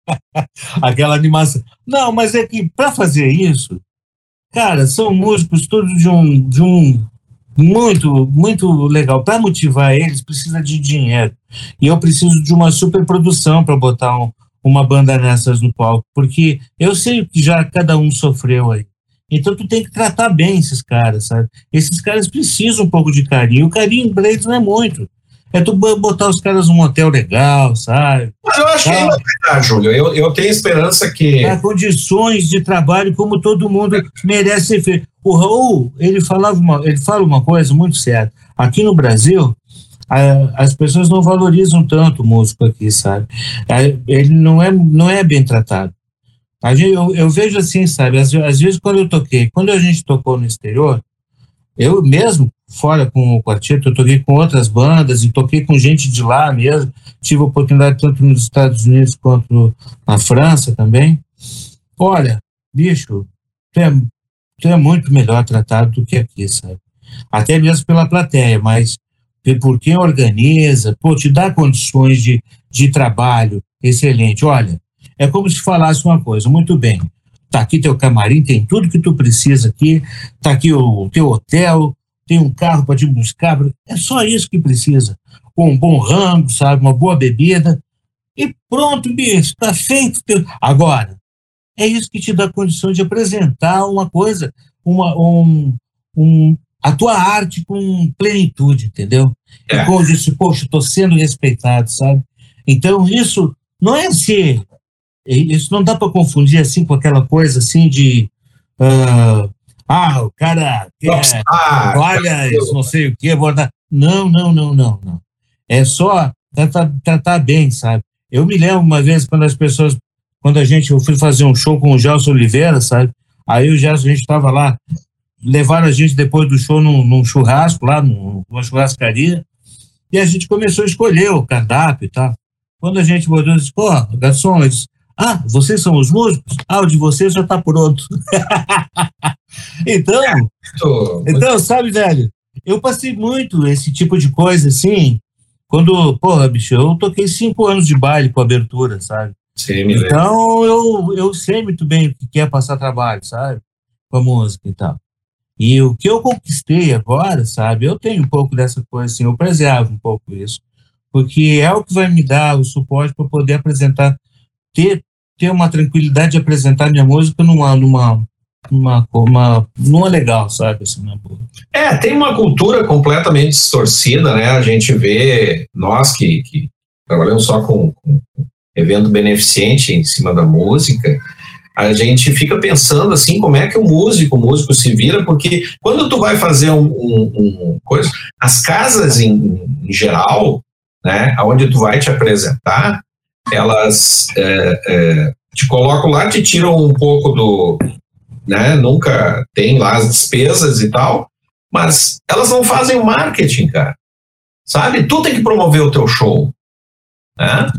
Aquela animação. Não, mas é que para fazer isso, cara, são músicos todos de um, de um muito, muito legal. Para motivar eles, precisa de dinheiro. E eu preciso de uma superprodução para botar um- uma banda nessas no palco, porque eu sei que já cada um sofreu aí. Então tu tem que tratar bem esses caras, sabe? Esses caras precisam um pouco de carinho. O carinho para eles não é muito. É tu bo- botar os caras num hotel legal, sabe? Mas eu acho que Ah. ainda vai dar, Júlio. Eu, eu tenho esperança que. Dar condições de trabalho como todo mundo merece ser feito. O Raul, ele falava uma, ele fala uma coisa muito certa. Aqui no Brasil, a- as pessoas não valorizam tanto o músico aqui, sabe? A- Ele não é, não é bem tratado. Gente, eu, eu vejo assim, sabe? Às, às vezes quando eu toquei, quando a gente tocou no exterior, eu mesmo, fora com o quarteto, eu toquei com outras bandas e toquei com gente de lá mesmo. Tive oportunidade tanto nos Estados Unidos quanto na França também. Olha, bicho, tu é, tu é muito melhor tratado do que aqui, sabe? Até mesmo pela plateia, mas por quem organiza, pô, te dá condições de, de trabalho excelente. Olha, é como se falasse uma coisa, muito bem, tá aqui teu camarim, tem tudo que tu precisa aqui, tá aqui o teu hotel, tem um carro para te buscar, é só isso que precisa. Com um bom rango, sabe, uma boa bebida, e pronto, bicho, tá feito. Teu... Agora, é isso que te dá condição de apresentar uma coisa, uma, um, um, a tua arte com plenitude, entendeu? É. E como eu disse, poxa, estou sendo respeitado, sabe? Então, isso não é ser. Isso não dá para confundir assim com aquela coisa assim de. ah, ah, o cara quer Ah, toalhas, não sei o que, bordar. Não, não, não, não, não. É só tratar, tratar bem, sabe? Eu me lembro uma vez quando as pessoas, quando a gente, eu fui fazer um show com o Gelson Oliveira, sabe? Aí o Gelson, a gente estava lá, levaram a gente depois do show num, num churrasco lá, num- numa churrascaria, e a gente começou a escolher o cardápio e tal. Quando a gente botou, disse, pô, garçom, disse, ah, vocês são os músicos? Ah, o de vocês já está pronto. então, então, sabe, velho, eu passei muito esse tipo de coisa, assim, quando, porra, bicho, eu toquei cinco anos de baile com abertura, sabe? Sim. Então, eu, eu sei muito bem o que é passar trabalho, sabe? Com a música e tal. E o que eu conquistei agora, sabe? Eu tenho um pouco dessa coisa, assim, eu preservo um pouco isso. Porque é o que vai me dar o suporte para poder apresentar, ter, ter uma tranquilidade de apresentar minha música numa, numa, numa, uma, numa legal, sabe? Assim, boa. É, tem uma cultura completamente distorcida, né? A gente vê, nós que, que trabalhamos só com, com evento beneficente em cima da música, a gente fica pensando assim, como é que o músico, o músico se vira, porque quando tu vai fazer um, um- um coisa, as casas em, em geral, né, onde tu vai te apresentar, elas é, é, te colocam lá, te tiram um pouco do, né, nunca tem lá as despesas e tal, mas elas não fazem o marketing, cara. Sabe? Tu tem que promover o teu show. Né?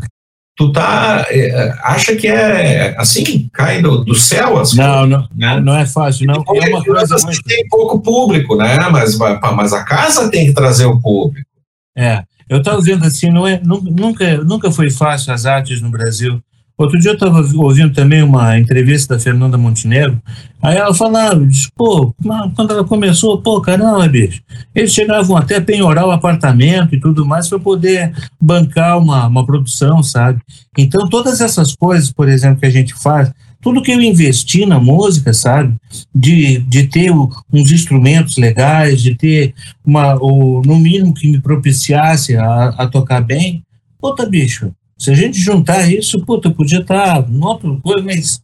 Tu tá. é, acha que é assim, cai do, do céu as Não, não, não, não é fácil, não. coisas. É uma coisa muito. tem pouco público, né? Mas, mas a casa tem que trazer o público. É, eu estava vendo assim, não é, nu- nunca, nunca foi fácil as artes no Brasil. Outro dia eu estava ouvindo também uma entrevista da Fernanda Montenegro, aí ela falava, disse, pô, quando ela começou, pô, caramba, bicho, eles chegavam até a penhorar o apartamento e tudo mais para poder bancar uma, uma produção, sabe? Então, todas essas coisas, por exemplo, que a gente faz, tudo que eu investi na música, sabe? De, de ter uns instrumentos legais, de ter uma, o, no mínimo que me propiciasse a, a tocar bem, puta, bicho, se a gente juntar isso, puta, podia estar em outra coisa, mas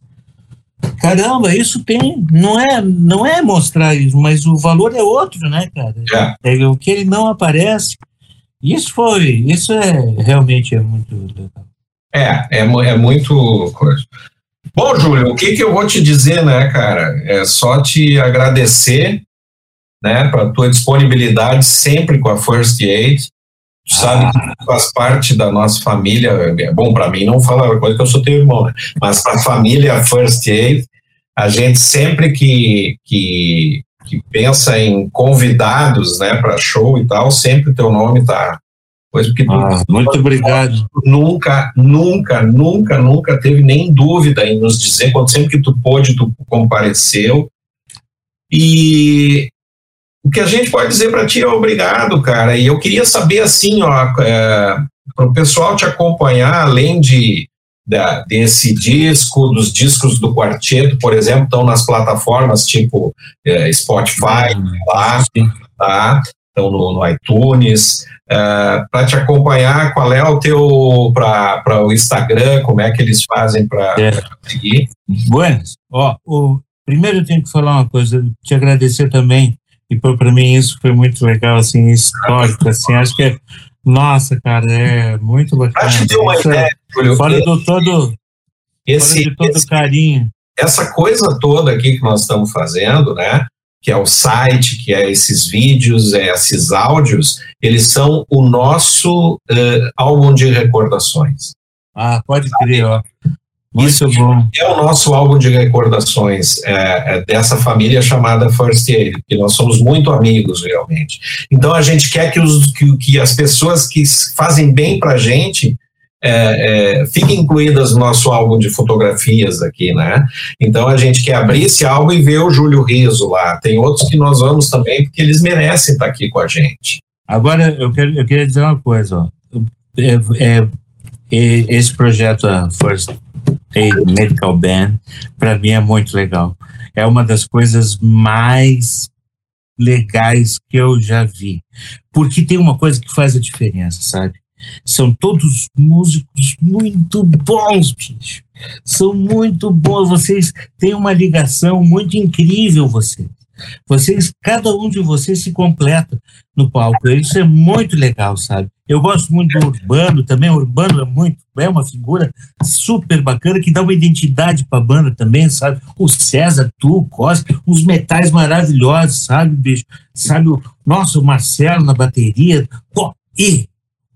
Caramba, isso tem, não é, não é mostrar isso, mas o valor é outro, né, cara? É. é o que ele não aparece. Isso foi, isso é realmente é muito legal. É, é, é muito coisa. Bom, Júlio, o que, que eu vou te dizer, né, cara? É só te agradecer, né, para tua disponibilidade sempre com a First Aid. Tu sabe ah. que faz parte da nossa família. É bom, para mim não fala coisa que eu sou teu irmão, né? Mas para a família First Aid, a gente sempre que, que, que pensa em convidados, né, para show e tal, sempre teu nome tá Pois porque ah, muito obrigado. Nunca, nunca, nunca, nunca teve nem dúvida em nos dizer, quando sempre que tu pôde, tu compareceu. E o que a gente pode dizer para ti é obrigado, cara. E eu queria saber assim, ó, é, para o pessoal te acompanhar, além de da, desse disco, dos discos do quarteto, por exemplo, estão nas plataformas tipo é, Spotify, lá, tá? Estão no, no iTunes. Uh, para te acompanhar, qual é o teu para o Instagram, como é que eles fazem para é. seguir? Buenas, ó, o, primeiro eu tenho que falar uma coisa, te agradecer também, e para mim isso foi muito legal, assim, histórico, assim, acho que é, nossa, cara, é muito bacana. Acho que uma ideia, Julio, fora do todo, esse, fora de todo esse, carinho. Essa coisa toda aqui que nós estamos fazendo, né, que é o site, que é esses vídeos, é esses áudios, eles são o nosso uh, álbum de recordações. Ah, pode crer, ó. Isso. É o nosso álbum de recordações é, é dessa família chamada First Aid, que nós somos muito amigos realmente. Então a gente quer que, os, que, que as pessoas que fazem bem para a gente é, é, fiquem incluídas no nosso álbum de fotografias aqui, né? Então a gente quer abrir esse álbum e ver o Júlio Riso lá. Tem outros que nós vamos também, porque eles merecem estar aqui com a gente. Agora, eu, quero, eu queria dizer uma coisa. É, é, esse projeto, First Aid Medical Band, para mim é muito legal. É uma das coisas mais legais que eu já vi. Porque tem uma coisa que faz a diferença, sabe? São todos músicos muito bons, bicho. São muito bons. Vocês têm uma ligação muito incrível, vocês. Vocês, cada um de vocês se completa no palco. Isso é muito legal, sabe? Eu gosto muito do Urbano também. O Urbano é muito, é uma figura super bacana que dá uma identidade para a banda também, sabe? O César, tu, Costa, uns metais maravilhosos, sabe, bicho? Sabe o nosso Marcelo na bateria. Pô, e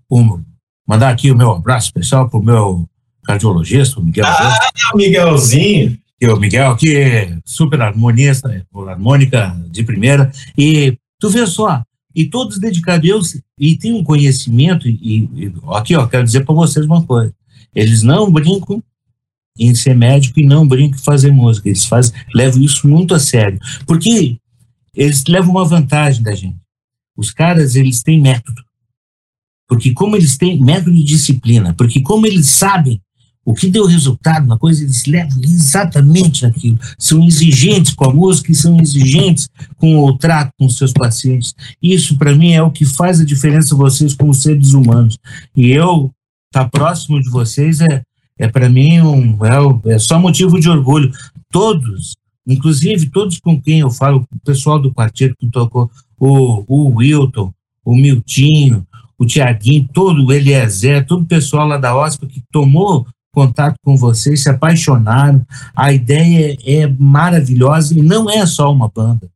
um, mandar aqui o meu abraço especial para o meu cardiologista, o Miguel. Ah, Miguelzinho! E o Miguel, que é super harmonista, harmônica de primeira. E tu vê só, e todos dedicados, eu, e tem um conhecimento, e, e aqui, ó, quero dizer para vocês uma coisa: eles não brincam em ser médico e não brincam em fazer música, eles fazem, levam isso muito a sério, porque eles levam uma vantagem da gente. Os caras, eles têm método. Porque como eles têm método de disciplina, porque como eles sabem o que deu resultado na coisa, eles levam exatamente aquilo. São exigentes com a música e são exigentes com o trato com os seus pacientes. Isso, para mim, é o que faz a diferença vocês como seres humanos. E eu estar tá próximo de vocês é, é para mim, um, é, é só motivo de orgulho. Todos, inclusive todos com quem eu falo, o pessoal do quarteto que tocou, o, o Wilton, o Miltinho, o Tiaguinho, todo o Eliezer, todo o pessoal lá da OSPA que tomou contato com vocês, se apaixonaram. A ideia é maravilhosa e não é só uma banda,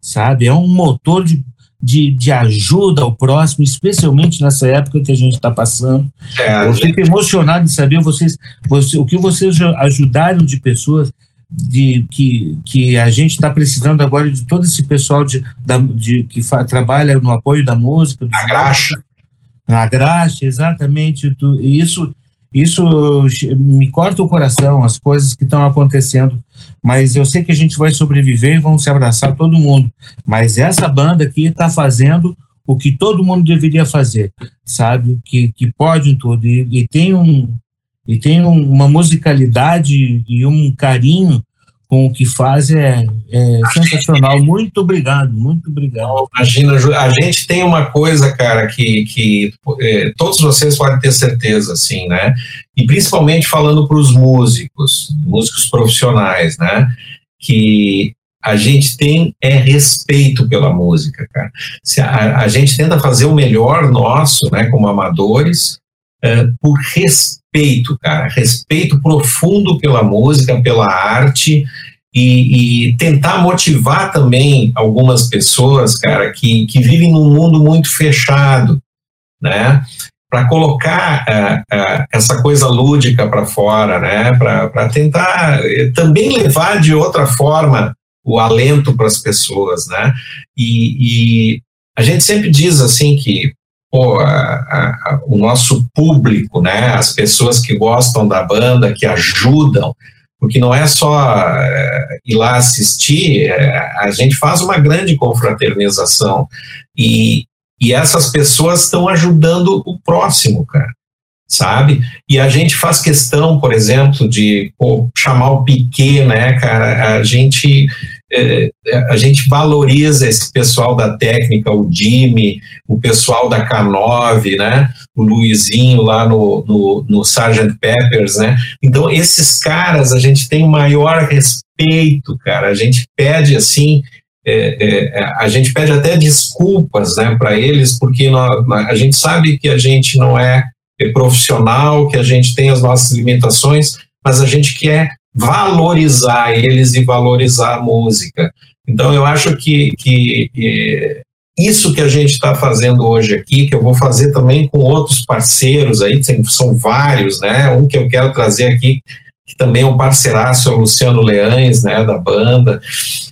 sabe? É um motor de, de, de ajuda ao próximo, especialmente nessa época que a gente está passando. É, Eu fico emocionado de saber vocês, você, o que vocês ajudaram de pessoas de que, que a gente está precisando agora de todo esse pessoal de, da, de que fa, trabalha no apoio da música. A graxa. Na graxa, exatamente. Isso, isso me corta o coração, as coisas que estão acontecendo. Mas eu sei que a gente vai sobreviver e vamos se abraçar todo mundo. Mas essa banda aqui está fazendo o que todo mundo deveria fazer, sabe? Que, que pode em tudo. E, e tem, um, e tem um, uma musicalidade e um carinho com o que faz é, é sensacional. Muito obrigado, muito obrigado. Imagina, a gente tem uma coisa, cara, que, que é, todos vocês podem ter certeza, assim, né? E principalmente falando para os músicos, músicos profissionais, né? Que a gente tem é respeito pela música, cara. Se a, a gente tenta fazer o melhor nosso, né, como amadores, é, por respeito, cara, respeito profundo pela música, pela arte e, e, tentar motivar também algumas pessoas, cara, que, que vivem num mundo muito fechado, né? Para colocar uh, uh, essa coisa lúdica para fora, né? Para tentar eh, também levar de outra forma o alento para as pessoas, né? E, e, a gente sempre diz assim que pô, a, a, o nosso público, né? As pessoas que gostam da banda, que ajudam, porque não é só é, ir lá assistir, é, a gente faz uma grande confraternização e, e essas pessoas estão ajudando o próximo, cara sabe? E a gente faz questão, por exemplo, de pô, chamar o Piquet, né, cara? A gente é, a gente valoriza esse pessoal da técnica, o Jimmy, o pessoal da K9, né? O Luizinho lá no, no, no Sgt. Peppers, né? Então, esses caras a gente tem maior respeito, cara. A gente pede assim. É, é, a gente pede até desculpas né, para eles, porque nós, a gente sabe que a gente não é é profissional, que a gente tem as nossas limitações, mas a gente quer valorizar eles e valorizar a música. Então, eu acho que, que, que isso que a gente está fazendo hoje aqui, que eu vou fazer também com outros parceiros aí, são vários, né? Um que eu quero trazer aqui, que também é um parceiraço, é o Luciano Leães, né, da banda.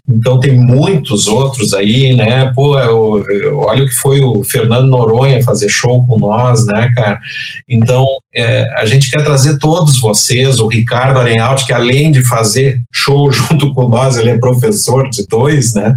Então tem muitos outros aí, né? Pô, eu, eu, olha o que foi o Fernando Noronha fazer show com nós, né, cara? Então é, a gente quer trazer todos vocês, o Ricardo Arenhalt, que além de fazer show junto com nós, ele é professor de dois, né?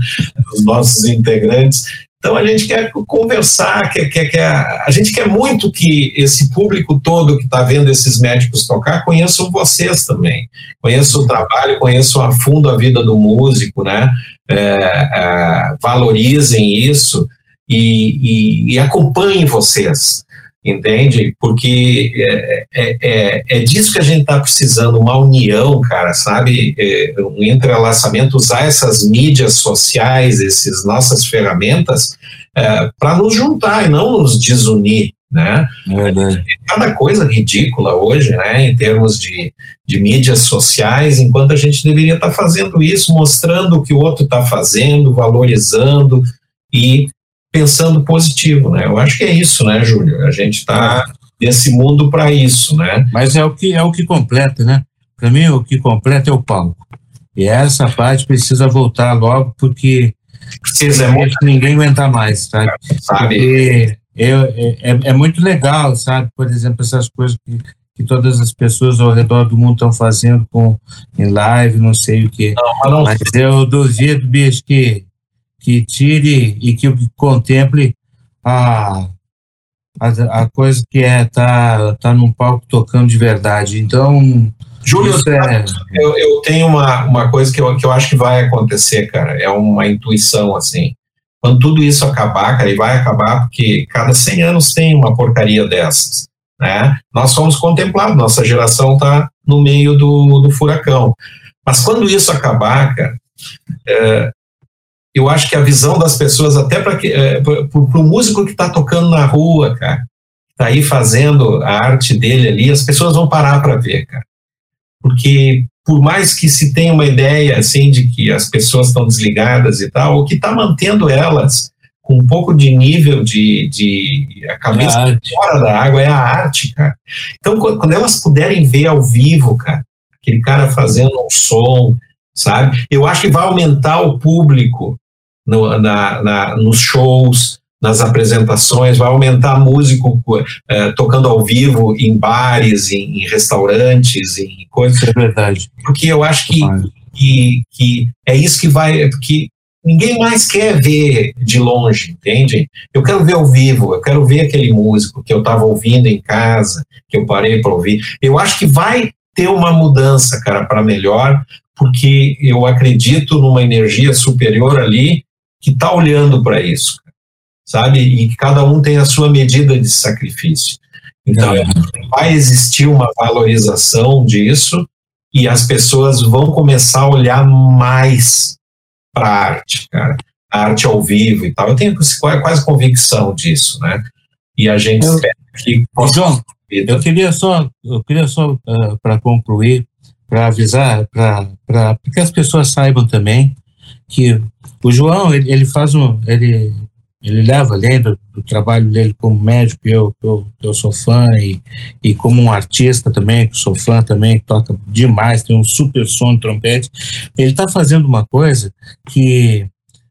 Dos nossos integrantes. Então a gente quer conversar, quer, quer, quer, a gente quer muito que esse público todo que está vendo esses médicos tocar conheçam vocês também, conheçam o trabalho, conheçam a fundo a vida do músico, né? É, é, valorizem isso e, e, e acompanhem vocês entende? Porque é, é, é, é, disso que a gente está precisando, uma união, cara, sabe? É, um entrelaçamento, usar essas mídias sociais, essas nossas ferramentas, é, para nos juntar e não nos desunir. Né? É Cada coisa ridícula hoje, né, em termos de, de mídias sociais, enquanto a gente deveria estar tá fazendo isso, mostrando o que o outro está fazendo, valorizando e pensando positivo, né? Eu acho que é isso, né, Júlio? A gente está nesse mundo para isso, né? Mas é o que é o que completa, né? Para mim, o que completa é o palco. E essa parte precisa voltar logo, porque precisa é ninguém aguentar mais, sabe? sabe? Porque é, é, é, muito legal, sabe? Por exemplo, essas coisas que, que todas as pessoas ao redor do mundo estão fazendo com em live, não sei o que. Não, não... Mas eu duvido, bicho, que que tire e que contemple a, a, a coisa que é tá, tá num palco tocando de verdade. Então, Júlio, é... eu, eu, tenho uma, uma coisa que eu, que eu acho que vai acontecer, cara, é uma intuição, assim. Quando tudo isso acabar, cara, e vai acabar porque cada 100 anos tem uma porcaria dessas, né? Nós fomos contemplados, nossa geração tá no meio do, do furacão. Mas quando isso acabar, cara, é, eu acho que a visão das pessoas, até para é, o músico que está tocando na rua, cara, está aí fazendo a arte dele ali, as pessoas vão parar para ver, cara. Porque por mais que se tenha uma ideia assim de que as pessoas estão desligadas e tal, o que está mantendo elas com um pouco de nível de, de a cabeça é fora da água é a arte, cara. Então, quando elas puderem ver ao vivo, cara, aquele cara fazendo um som, sabe? Eu acho que vai aumentar o público no, na, na, nos shows, nas apresentações, vai aumentar músico é, tocando ao vivo em bares, em, em, restaurantes, em coisas. É verdade. Porque eu acho que, que, que é isso que vai. Que ninguém mais quer ver de longe, entende? Eu quero ver ao vivo, eu quero ver aquele músico que eu estava ouvindo em casa, que eu parei para ouvir. Eu acho que vai ter uma mudança, cara, para melhor, porque eu acredito numa energia superior ali que está olhando para isso, sabe? E que cada um tem a sua medida de sacrifício. Então, é. vai existir uma valorização disso e as pessoas vão começar a olhar mais para a arte, cara. A arte ao vivo e tal. Eu tenho quase convicção disso, né? E a gente eu, espera que. João, eu queria só, eu queria só uh, ah, para concluir, para avisar, para que as pessoas saibam também que o João ele, ele faz um, ele ele leva além do, do, trabalho dele como médico, eu, eu, eu sou fã, e, e como um artista também, que sou fã também, que toca demais, tem um super som de trompete, ele está fazendo uma coisa que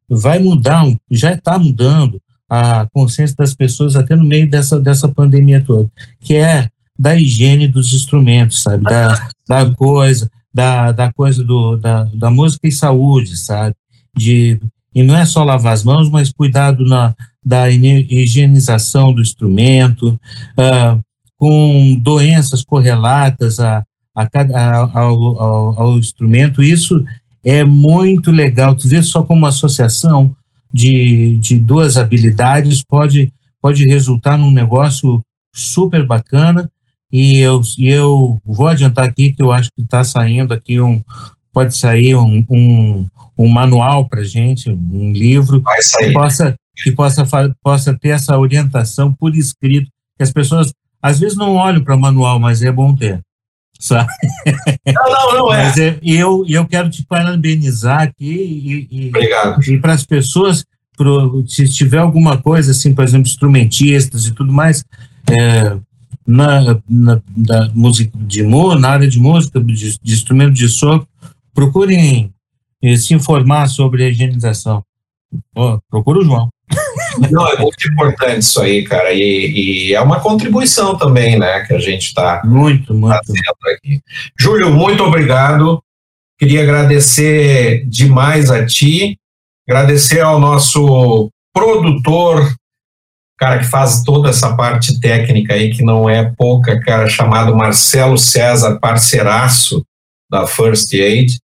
vai mudar, já está mudando a consciência das pessoas até no meio dessa, dessa pandemia toda, que é da higiene dos instrumentos, sabe, da, da coisa, da, da coisa do, da, da música e saúde, sabe, de e não é só lavar as mãos, mas cuidado na, da higienização do instrumento, uh, com doenças correlatas a, a, a ao, ao, ao, instrumento. Isso é muito legal. Tu vê só como uma associação de, de duas habilidades pode, pode resultar num negócio super bacana. E eu, e eu vou adiantar aqui que eu acho que está saindo aqui um, pode sair um, um, um manual para gente, um livro que possa que possa possa ter essa orientação por escrito que as pessoas às vezes não olham para o manual, mas é bom ter, sabe? Não, não, não é. Mas é, eu eu quero te parabenizar aqui e, Obrigado. e para as pessoas pro, se tiver alguma coisa assim, por exemplo, instrumentistas e tudo mais, é, na, na da música de na área de música, de, de instrumento de sopro, procurem se informar sobre a higienização. Oh, procura o João. Não, é muito importante isso aí, cara, e, e é uma contribuição também, né, que a gente está muito, muito. fazendo aqui. Júlio, muito obrigado. Queria agradecer demais a ti, agradecer ao nosso produtor, cara que faz toda essa parte técnica aí, que não é pouca, cara, chamado Marcelo César, parceiraço da First Aid.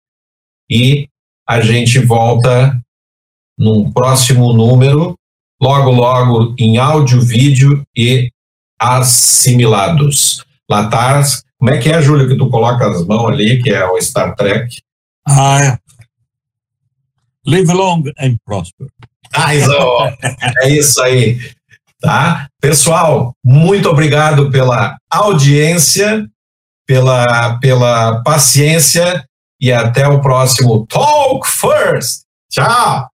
E a gente volta num próximo número, logo, logo em áudio, vídeo e assimilados. Latars, como é que é, Júlio, que tu coloca as mãos ali, que é o Star Trek? Ah, é. Live long and prosper. Ah, isso, é isso aí. Tá? Pessoal, muito obrigado pela audiência, pela, pela paciência e até o próximo Talk First. Tchau!